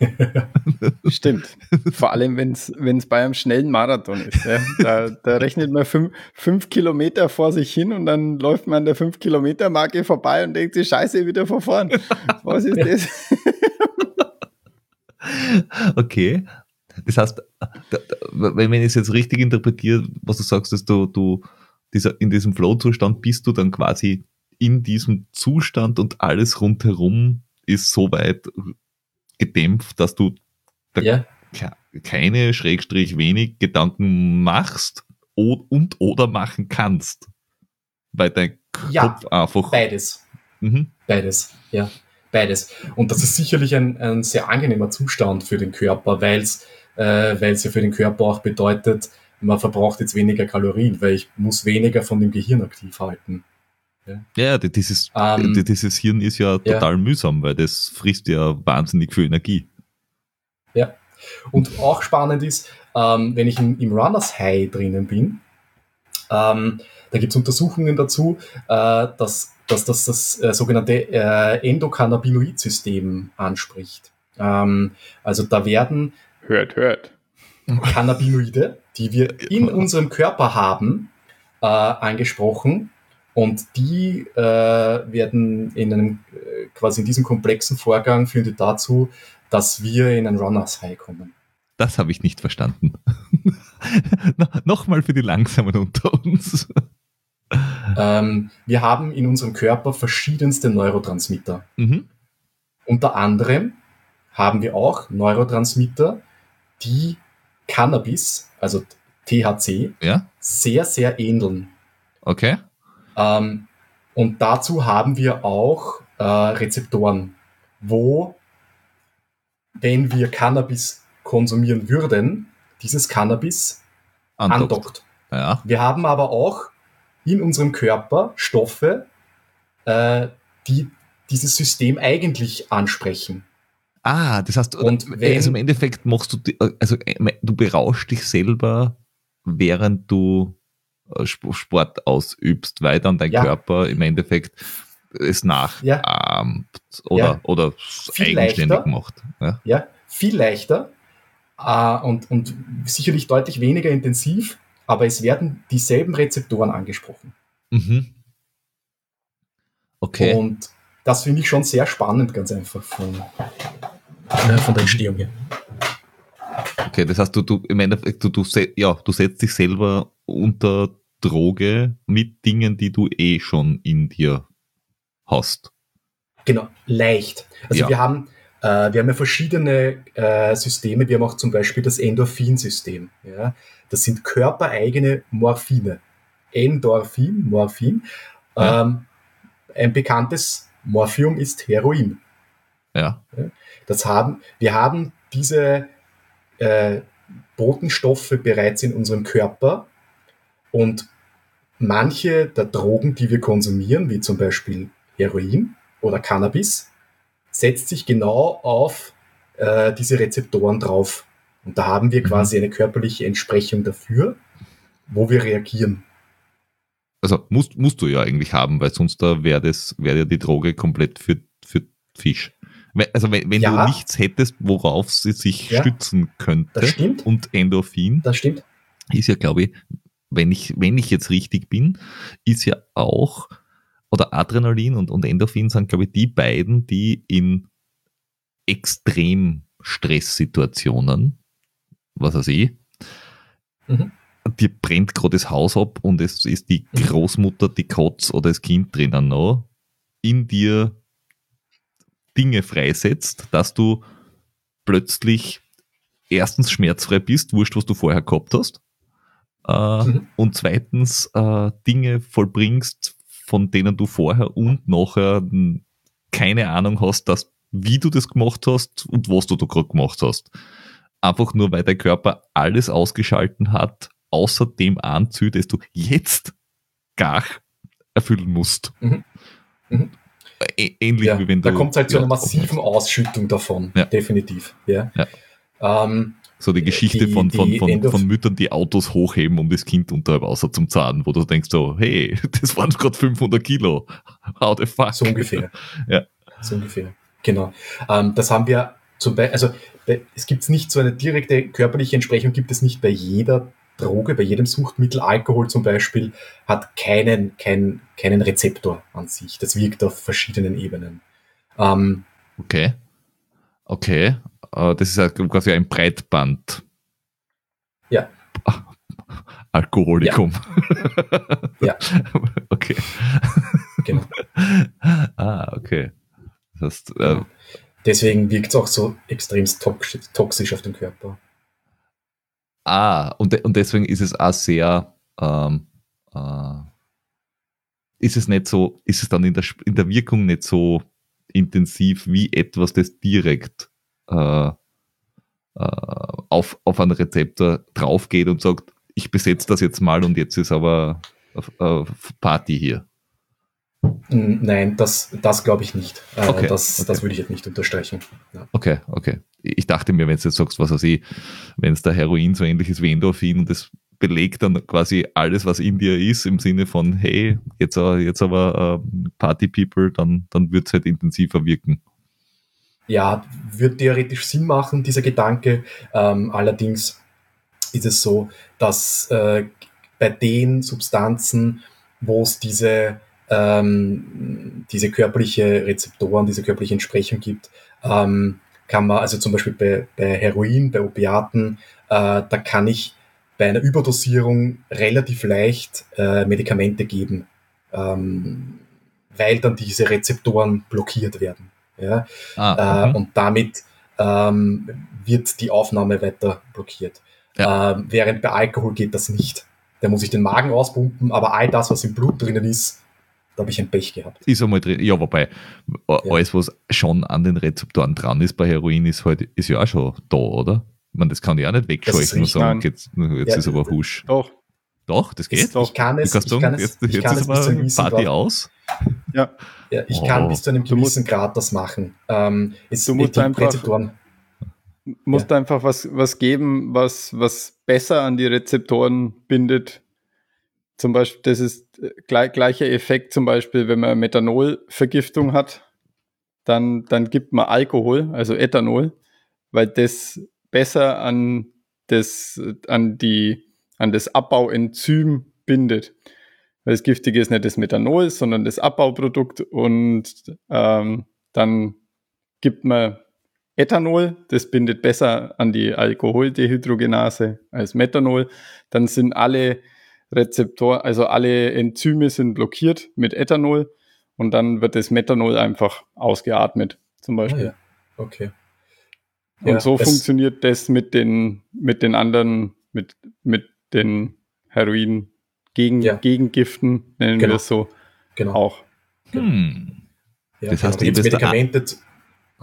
Stimmt. Vor allem, wenn es bei einem schnellen Marathon ist. Ja. Da, da, rechnet man fünf, fünf, Kilometer vor sich hin und dann läuft man an der fünf Kilometer Marke vorbei und denkt sich, scheiße, wieder vor vorn. Was ist das? okay. Das heißt, wenn ich es jetzt richtig interpretiere, was du sagst, dass du, du dieser, in diesem Flow-Zustand bist du dann quasi in diesem Zustand und alles rundherum ist so weit gedämpft, dass du ja. keine, Schrägstrich wenig Gedanken machst und oder machen kannst. Weil dein ja, Kopf einfach. Beides. Mhm. Beides, ja. Beides. Und das ist sicherlich ein, ein sehr angenehmer Zustand für den Körper, weil es äh, ja für den Körper auch bedeutet, man verbraucht jetzt weniger Kalorien, weil ich muss weniger von dem Gehirn aktiv halten. Ja, ja dieses, ähm, dieses Hirn ist ja total ja. mühsam, weil das frisst ja wahnsinnig viel Energie. Ja, und auch spannend ist, ähm, wenn ich im, im, Runners High drinnen bin, ähm, da gibt es Untersuchungen dazu, äh, dass, dass das das äh, sogenannte äh, Endokannabinoid-System anspricht. Ähm, also da werden hört, hört. Cannabinoide, die wir in unserem Körper haben, äh, angesprochen, und die äh, werden in einem, äh, quasi in diesem komplexen Vorgang führen die dazu, dass wir in ein Runners High kommen. Das habe ich nicht verstanden. no, Nochmal für die Langsamen unter uns. Ähm, wir haben in unserem Körper verschiedenste Neurotransmitter. Mhm. Unter anderem haben wir auch Neurotransmitter, die Cannabis, also THC, ja? sehr, sehr ähneln. Okay. Ähm, und dazu haben wir auch äh, Rezeptoren, wo, wenn wir Cannabis konsumieren würden, dieses Cannabis andockt. andockt. Ja. Wir haben aber auch in unserem Körper Stoffe, äh, die dieses System eigentlich ansprechen. Ah, das heißt, und wenn, also im Endeffekt machst du, also du berauschst dich selber, während du äh, Sport ausübst, weil dann dein ja. Körper im Endeffekt es nachahmt ja. oder, ja. oder viel eigenständig leichter. macht. Ja? ja, viel leichter äh, und, und sicherlich deutlich weniger intensiv, aber es werden dieselben Rezeptoren angesprochen. Mhm. Okay. Und das finde ich schon sehr spannend, ganz einfach von, äh, von der Entstehung her. Okay, das heißt, du, du im Endeffekt, du, du, ja, du setzt dich selber unter Droge mit Dingen, die du eh schon in dir hast. Genau, leicht. Also ja. wir haben äh, wir haben ja verschiedene äh, Systeme. Wir haben auch zum Beispiel das Endorphinsystem. Ja? Das sind körpereigene Morphine. Endorphin, Morphin. Ja. Ähm, ein bekanntes Morphium ist Heroin. Ja. Das haben, wir haben diese äh, Botenstoffe bereits in unserem Körper und manche der Drogen, die wir konsumieren, wie zum Beispiel Heroin oder Cannabis setzt sich genau auf äh, diese Rezeptoren drauf. Und da haben wir Mhm. quasi eine körperliche Entsprechung dafür, wo wir reagieren. Also musst, musst du ja eigentlich haben, weil sonst da wäre wäre ja die Droge komplett für, für Fisch. Also wenn, wenn Ja. du nichts hättest, worauf sie sich Ja. stützen könnte Das stimmt. und Endorphin, Das stimmt. ist ja, glaube ich, wenn ich, wenn ich jetzt richtig bin, ist ja auch, oder Adrenalin und, und Endorphin sind, glaube ich, die beiden, die in extrem Stresssituationen, was weiß ich, Mhm. dir brennt gerade das Haus ab und es ist die Mhm. Großmutter, die Kotz oder das Kind drinnen noch, in dir Dinge freisetzt, dass du plötzlich erstens schmerzfrei bist, wurscht, was du vorher gehabt hast, äh, Mhm. und zweitens äh, Dinge vollbringst, von denen du vorher und nachher keine Ahnung hast, dass, wie du das gemacht hast und was du da gerade gemacht hast. Einfach nur, weil dein Körper alles ausgeschalten hat, außer dem Anzieh, das du jetzt gar erfüllen musst. Mhm. Mhm. Ähnlich Ja, wie wenn du. da kommt es halt zu einer massiven Ausschüttung davon. Ja. Definitiv. Ja. Ja. Ähm, So die Geschichte die- von, von, die von, von Müttern, die Autos hochheben, um das Kind unterhalb außer zum Zahn, wo du denkst so, hey, das waren gerade 500 Kilo. How the fuck? So ungefähr. Ja. So ungefähr. Genau. Ähm, das haben wir zum Beispiel, also bei, es gibt nicht so eine direkte körperliche Entsprechung, gibt es nicht bei jeder Droge, bei jedem Suchtmittel. Alkohol zum Beispiel hat keinen, keinen, keinen Rezeptor an sich. Das wirkt auf verschiedenen Ebenen. Ähm, Okay. Okay. Äh, Das ist ja quasi ein Breitband. Ja. Alkoholikum. Ja. Okay. genau. Ah, okay. Das heißt, äh, Deswegen wirkt es auch so extremst toxisch, toxisch auf den Körper. Ah, und, de- und deswegen ist es auch sehr, ähm, äh, ist es nicht so, ist es dann in der, in der Wirkung nicht so intensiv wie etwas, das direkt äh, äh, auf, auf einen Rezeptor draufgeht und sagt, ich besetze das jetzt mal und jetzt ist aber äh, Party hier. Nein, das, das glaube ich nicht. Äh, Okay, das, okay. das würde ich jetzt nicht unterstreichen. Ja. Okay, okay. Ich dachte mir, wenn du jetzt sagst, was weiß ich, wenn es der Heroin so ähnlich ist wie Endorphin und das belegt dann quasi alles, was in dir ist, im Sinne von, hey, jetzt, aber- jetzt aber äh, Party People, dann, dann wird es halt intensiver wirken. ja, wird theoretisch Sinn machen, dieser Gedanke. Ähm, allerdings ist es so, dass äh, bei den Substanzen, wo es diese, ähm, diese körperliche Rezeptoren, diese körperliche Entsprechung gibt, ähm, kann man, also zum Beispiel bei, bei Heroin, bei Opiaten, äh, da kann ich bei einer Überdosierung relativ leicht äh, Medikamente geben, ähm, weil dann diese Rezeptoren blockiert werden. Ja? Ah, Äh, mhm. und damit ähm, wird die Aufnahme weiter blockiert. Ähm, während bei Alkohol geht das nicht. Da muss ich den Magen auspumpen, aber all das, was im Blut drinnen ist, da habe ich ein Pech gehabt. ist einmal drin. Ja, wobei, a- Ja. alles, was schon an den Rezeptoren dran ist bei Heroin, ist halt, ist ja auch schon da, oder? Ich meine, das kann ich auch nicht wegscheuchen und sagen, jetzt, jetzt Ja, ist aber Husch. Doch, Doch, das geht. Ist- ich kann Du es, kannst ich kann es, jetzt, ich jetzt kann ist es bis zu einem aber gewissen Party Grad, aus. ja. ja, ich Oh. kann bis zu einem gewissen Grad das machen. Ähm, es, Du musst einfach- Rezeptoren, musst einfach was, was geben, was, was besser an die Rezeptoren bindet. Zum Beispiel, das ist äh, gleich, gleicher Effekt, zum Beispiel, wenn man Methanolvergiftung hat, dann, dann gibt man Alkohol, also Ethanol, weil das besser an das, an die, an das Abbauenzym bindet. Weil das Giftige ist nicht das Methanol, sondern das Abbauprodukt und ähm, dann gibt man Ethanol, das bindet besser an die Alkoholdehydrogenase als Methanol. Dann sind alle Rezeptoren, also alle Enzyme sind blockiert mit Ethanol und dann wird das Methanol einfach ausgeatmet, zum ah, Beispiel. ja. okay. Und Ja, so funktioniert das mit den, mit den anderen, mit, mit den Heroin gegen, Ja. Gegengiften, nennen Genau. wir es so, Genau. auch. Hm. Ja, Das heißt, genau. Ihr wisst, Medikamente,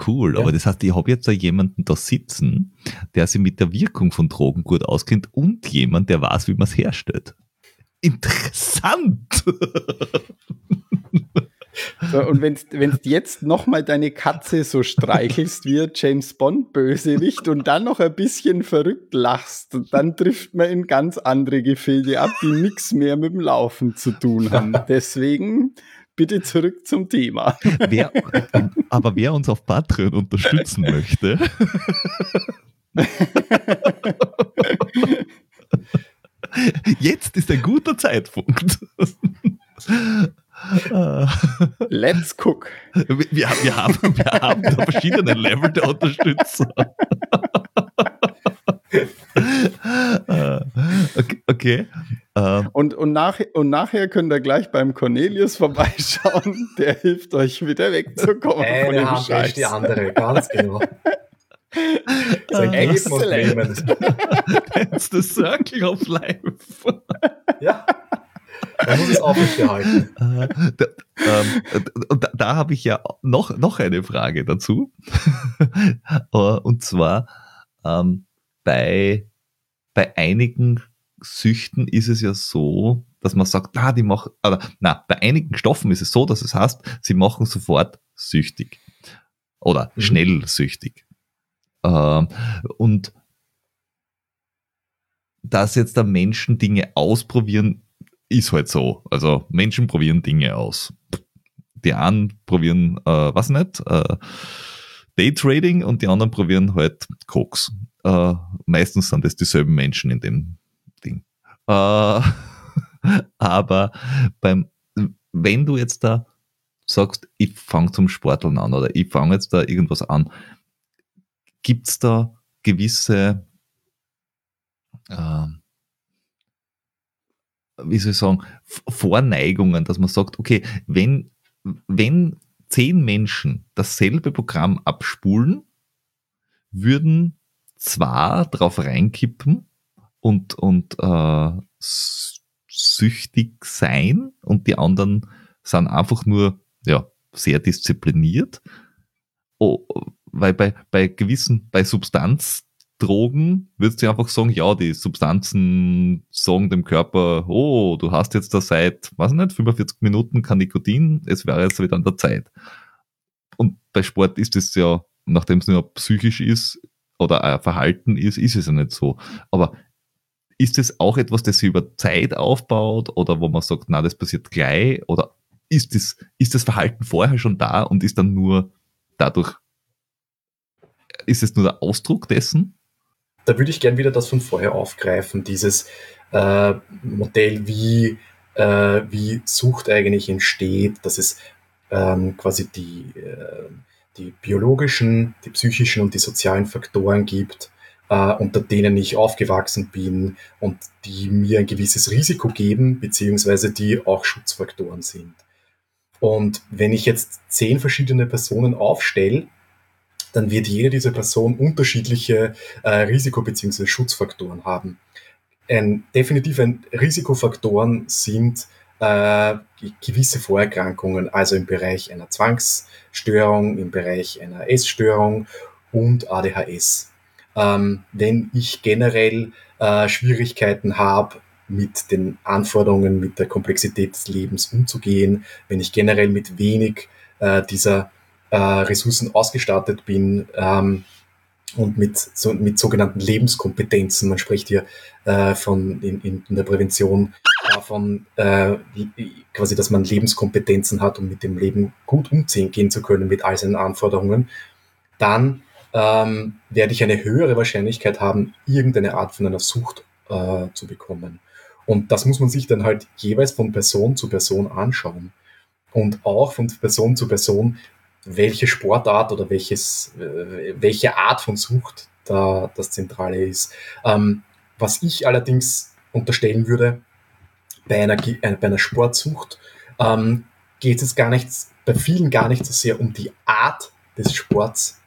Cool, Ja. aber das heißt, ich habe jetzt da jemanden da sitzen, der sich mit der Wirkung von Drogen gut auskennt und jemand, der weiß, wie man es herstellt. Interessant! So, und wenn du jetzt nochmal deine Katze so streichelst wie James Bond Bösewicht und dann noch ein bisschen verrückt lachst, dann trifft man in ganz andere Gefilde ab, die nichts mehr mit dem Laufen zu tun haben. Deswegen bitte zurück zum Thema. Wer, aber wer uns auf Patreon unterstützen möchte, jetzt ist ein guter Zeitpunkt. Let's cook. Wir, wir, haben, wir haben da verschiedene Level der Unterstützung. okay. okay. Ähm. Und, und, nach, und nachher könnt ihr gleich beim Cornelius vorbeischauen. Der hilft euch wieder wegzukommen. Eine von dem Scheiß. die andere, ganz genau. Excellent. That's the circle of life. ja. Da muss es aufrechterhalten. Äh, da, ähm, da, da habe ich ja noch, noch eine Frage dazu. Äh, und zwar ähm, bei, bei einigen Süchten ist es ja so, dass man sagt, na, die machen, oder na, bei einigen Stoffen ist es so, dass es heißt, sie machen sofort süchtig oder mhm. schnell süchtig. Ähm, und dass jetzt da Menschen Dinge ausprobieren, ist halt so. Also Menschen probieren Dinge aus. Die einen probieren, äh, was nicht, äh, Daytrading und die anderen probieren halt Koks. Äh, meistens sind das dieselben Menschen in dem Ding. Äh, aber beim, wenn du jetzt da sagst, ich fange zum Sporteln an oder ich fange jetzt da irgendwas an, gibt es da gewisse äh, wie soll ich sagen, Vorneigungen, dass man sagt, okay, wenn, wenn zehn Menschen dasselbe Programm abspulen, würden zwar drauf reinkippen und, und äh, süchtig sein und die anderen sind einfach nur ja, sehr diszipliniert. Weil bei, bei gewissen, bei Substanz Drogen würdest du einfach sagen, ja, die Substanzen sagen dem Körper, oh, du hast jetzt da seit, was nicht, 45 Minuten kein Nikotin, es wäre jetzt wieder an der Zeit. Und bei Sport ist es ja, nachdem es nur psychisch ist oder ein Verhalten ist, ist es ja nicht so. Aber ist es auch etwas, das sich über Zeit aufbaut oder wo man sagt, na, das passiert gleich? Oder ist das, ist das Verhalten vorher schon da und ist dann nur dadurch, ist es nur der Ausdruck dessen? da würde ich gern wieder das von vorher aufgreifen, dieses äh, Modell, wie, äh, wie Sucht eigentlich entsteht, dass es ähm, quasi die, äh, die biologischen, die psychischen und die sozialen Faktoren gibt, äh, unter denen ich aufgewachsen bin und die mir ein gewisses Risiko geben, beziehungsweise die auch Schutzfaktoren sind. Und wenn ich jetzt zehn verschiedene Personen aufstelle, dann wird jede dieser Personen unterschiedliche äh, Risiko- bzw. Schutzfaktoren haben. Ein, definitiv ein Risikofaktoren sind äh, gewisse Vorerkrankungen, also im Bereich einer Zwangsstörung, im Bereich einer Essstörung und ADHS. Ähm, wenn ich generell äh, Schwierigkeiten habe, mit den Anforderungen, mit der Komplexität des Lebens umzugehen, wenn ich generell mit wenig äh, dieser äh, Ressourcen ausgestattet bin ähm, und mit, so, mit sogenannten Lebenskompetenzen. Man spricht hier äh, von in, in, der Prävention davon, äh, quasi, dass man Lebenskompetenzen hat, um mit dem Leben gut umgehen zu können mit all seinen Anforderungen. Dann ähm, werde ich eine höhere Wahrscheinlichkeit haben, irgendeine Art von einer Sucht äh, zu bekommen. Und das muss man sich dann halt jeweils von Person zu Person anschauen. Und auch von Person zu Person welche Sportart oder welches, äh, welche Art von Sucht da das Zentrale ist. Ähm, was ich allerdings unterstellen würde, bei einer, äh, bei einer Sportsucht ähm, geht es gar nicht, bei vielen gar nicht so sehr um die Art des Sports,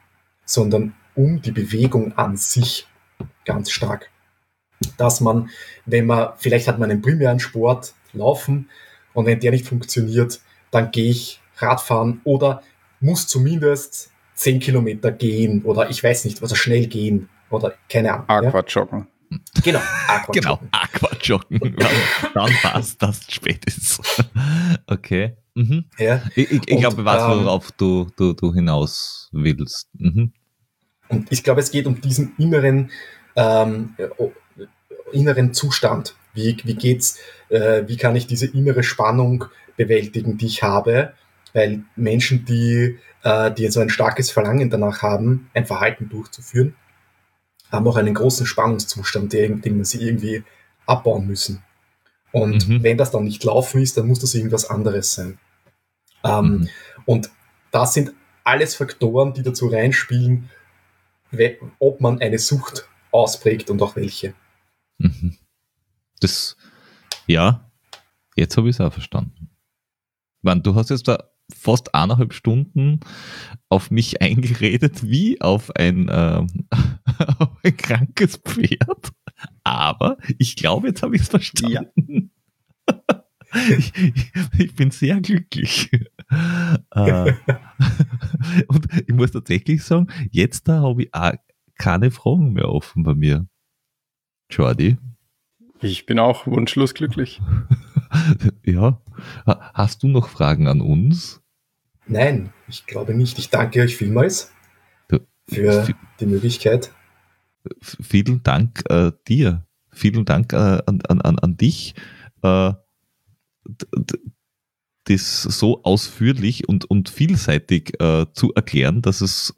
sondern um die Bewegung an sich ganz stark. Dass man, wenn man, vielleicht hat man einen primären Sport, Laufen, und wenn der nicht funktioniert, dann gehe ich Radfahren oder muss zumindest 10 Kilometer gehen oder ich weiß nicht, also schnell gehen oder keine Ahnung. Aquajoggen. Ja? Genau, Aquajoggen. Genau, Aquajoggen. dann, passt das spätestens. Okay. Mhm. Ja. Ich, ich, ich glaube, weiß, ähm, worauf du, du, du hinaus willst. Mhm. Und ich glaube, es geht um diesen inneren, ähm, äh, inneren Zustand. Wie, wie geht's, äh, wie kann ich diese innere Spannung bewältigen, die ich habe? Weil Menschen, die, äh, die so ein starkes Verlangen danach haben, ein Verhalten durchzuführen, haben auch einen großen Spannungszustand, den, den sie irgendwie abbauen müssen. Und Mhm. wenn das dann nicht laufen ist, dann muss das irgendwas anderes sein. Ähm, Mhm. Und das sind alles Faktoren, die dazu reinspielen, ob man eine Sucht ausprägt und auch welche. Mhm. Das, ja, jetzt habe ich es auch verstanden. Man, du hast jetzt da fast eineinhalb Stunden auf mich eingeredet, wie auf ein, ähm, auf ein krankes Pferd. Aber ich glaube, jetzt habe ich es verstanden. Ich, ich, ich bin sehr glücklich. Äh, Und ich muss tatsächlich sagen, jetzt da habe ich auch keine Fragen mehr offen bei mir. Jordi? Ich bin auch wunschlos glücklich. Ja. Ha- Hast du noch Fragen an uns? Nein, ich glaube nicht. Ich danke euch vielmals für die Möglichkeit. Vielen Dank äh, dir. Vielen Dank äh, an, an, an, dich, äh, das so ausführlich und, und vielseitig äh, zu erklären, dass es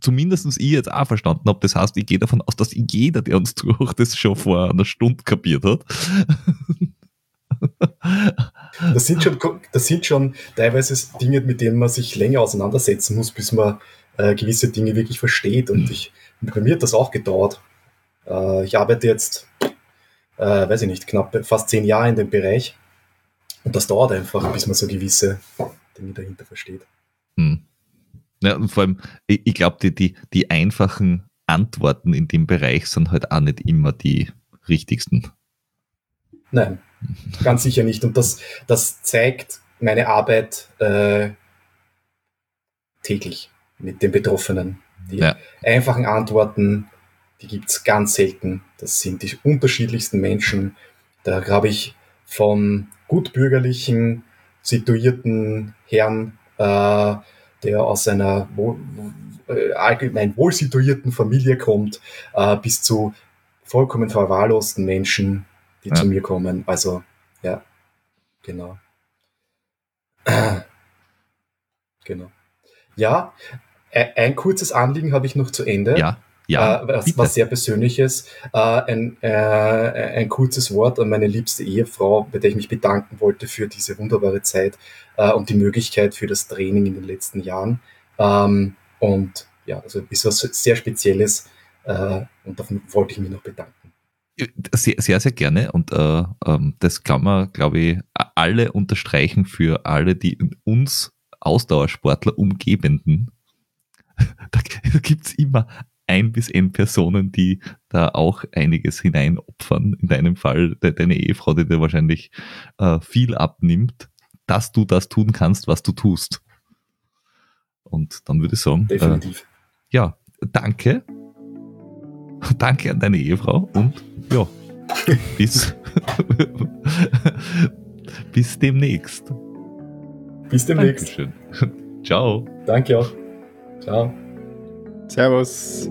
zumindest ich jetzt auch verstanden habe. Das heißt, ich gehe davon aus, dass jeder, der uns zuhört, das schon vor einer Stunde kapiert hat. Das sind schon, das sind schon teilweise Dinge, mit denen man sich länger auseinandersetzen muss, bis man äh, gewisse Dinge wirklich versteht. Und ich, bei mir hat das auch gedauert. Äh, ich arbeite jetzt, äh, weiß ich nicht, knapp fast zehn Jahre in dem Bereich. Und das dauert einfach, bis man so gewisse Dinge dahinter versteht. Hm. Ja, und vor allem, ich, ich glaube, die, die, die einfachen Antworten in dem Bereich sind halt auch nicht immer die richtigsten. Nein, ganz sicher nicht. Und das, das zeigt meine Arbeit äh, täglich mit den Betroffenen. Die Ja. einfachen Antworten, die gibt's ganz selten. Das sind die unterschiedlichsten Menschen. Da habe ich von gutbürgerlichen, situierten Herrn, äh, der aus einer wohl, äh, allgemein wohlsituierten Familie kommt, äh, bis zu vollkommen verwahrlosten Menschen, die Ja. zu mir kommen. Also, ja, genau. Genau. Ja, ein kurzes Anliegen habe ich noch zu Ende. Ja, ja. äh, was, was sehr Persönliches. Äh, ein, äh, ein kurzes Wort an meine liebste Ehefrau, bei der ich mich bedanken wollte für diese wunderbare Zeit äh, und die Möglichkeit für das Training in den letzten Jahren. Ähm, und ja, also ist was sehr Spezielles äh, und davon wollte ich mich noch bedanken. Sehr, sehr, sehr gerne. Und äh, ähm, das kann man, glaube ich, alle unterstreichen für alle, die uns Ausdauersportler umgebenden. Da, gibt es immer ein bis n Personen, die da auch einiges hineinopfern. In deinem Fall de, deine Ehefrau, die dir wahrscheinlich äh, viel abnimmt, dass du das tun kannst, was du tust. Und dann würde ich sagen, äh, Definitiv. ja, danke. Danke an deine Ehefrau und ja, bis, bis demnächst. Bis demnächst. Dankeschön. Ciao. Danke auch. Ciao. Servus.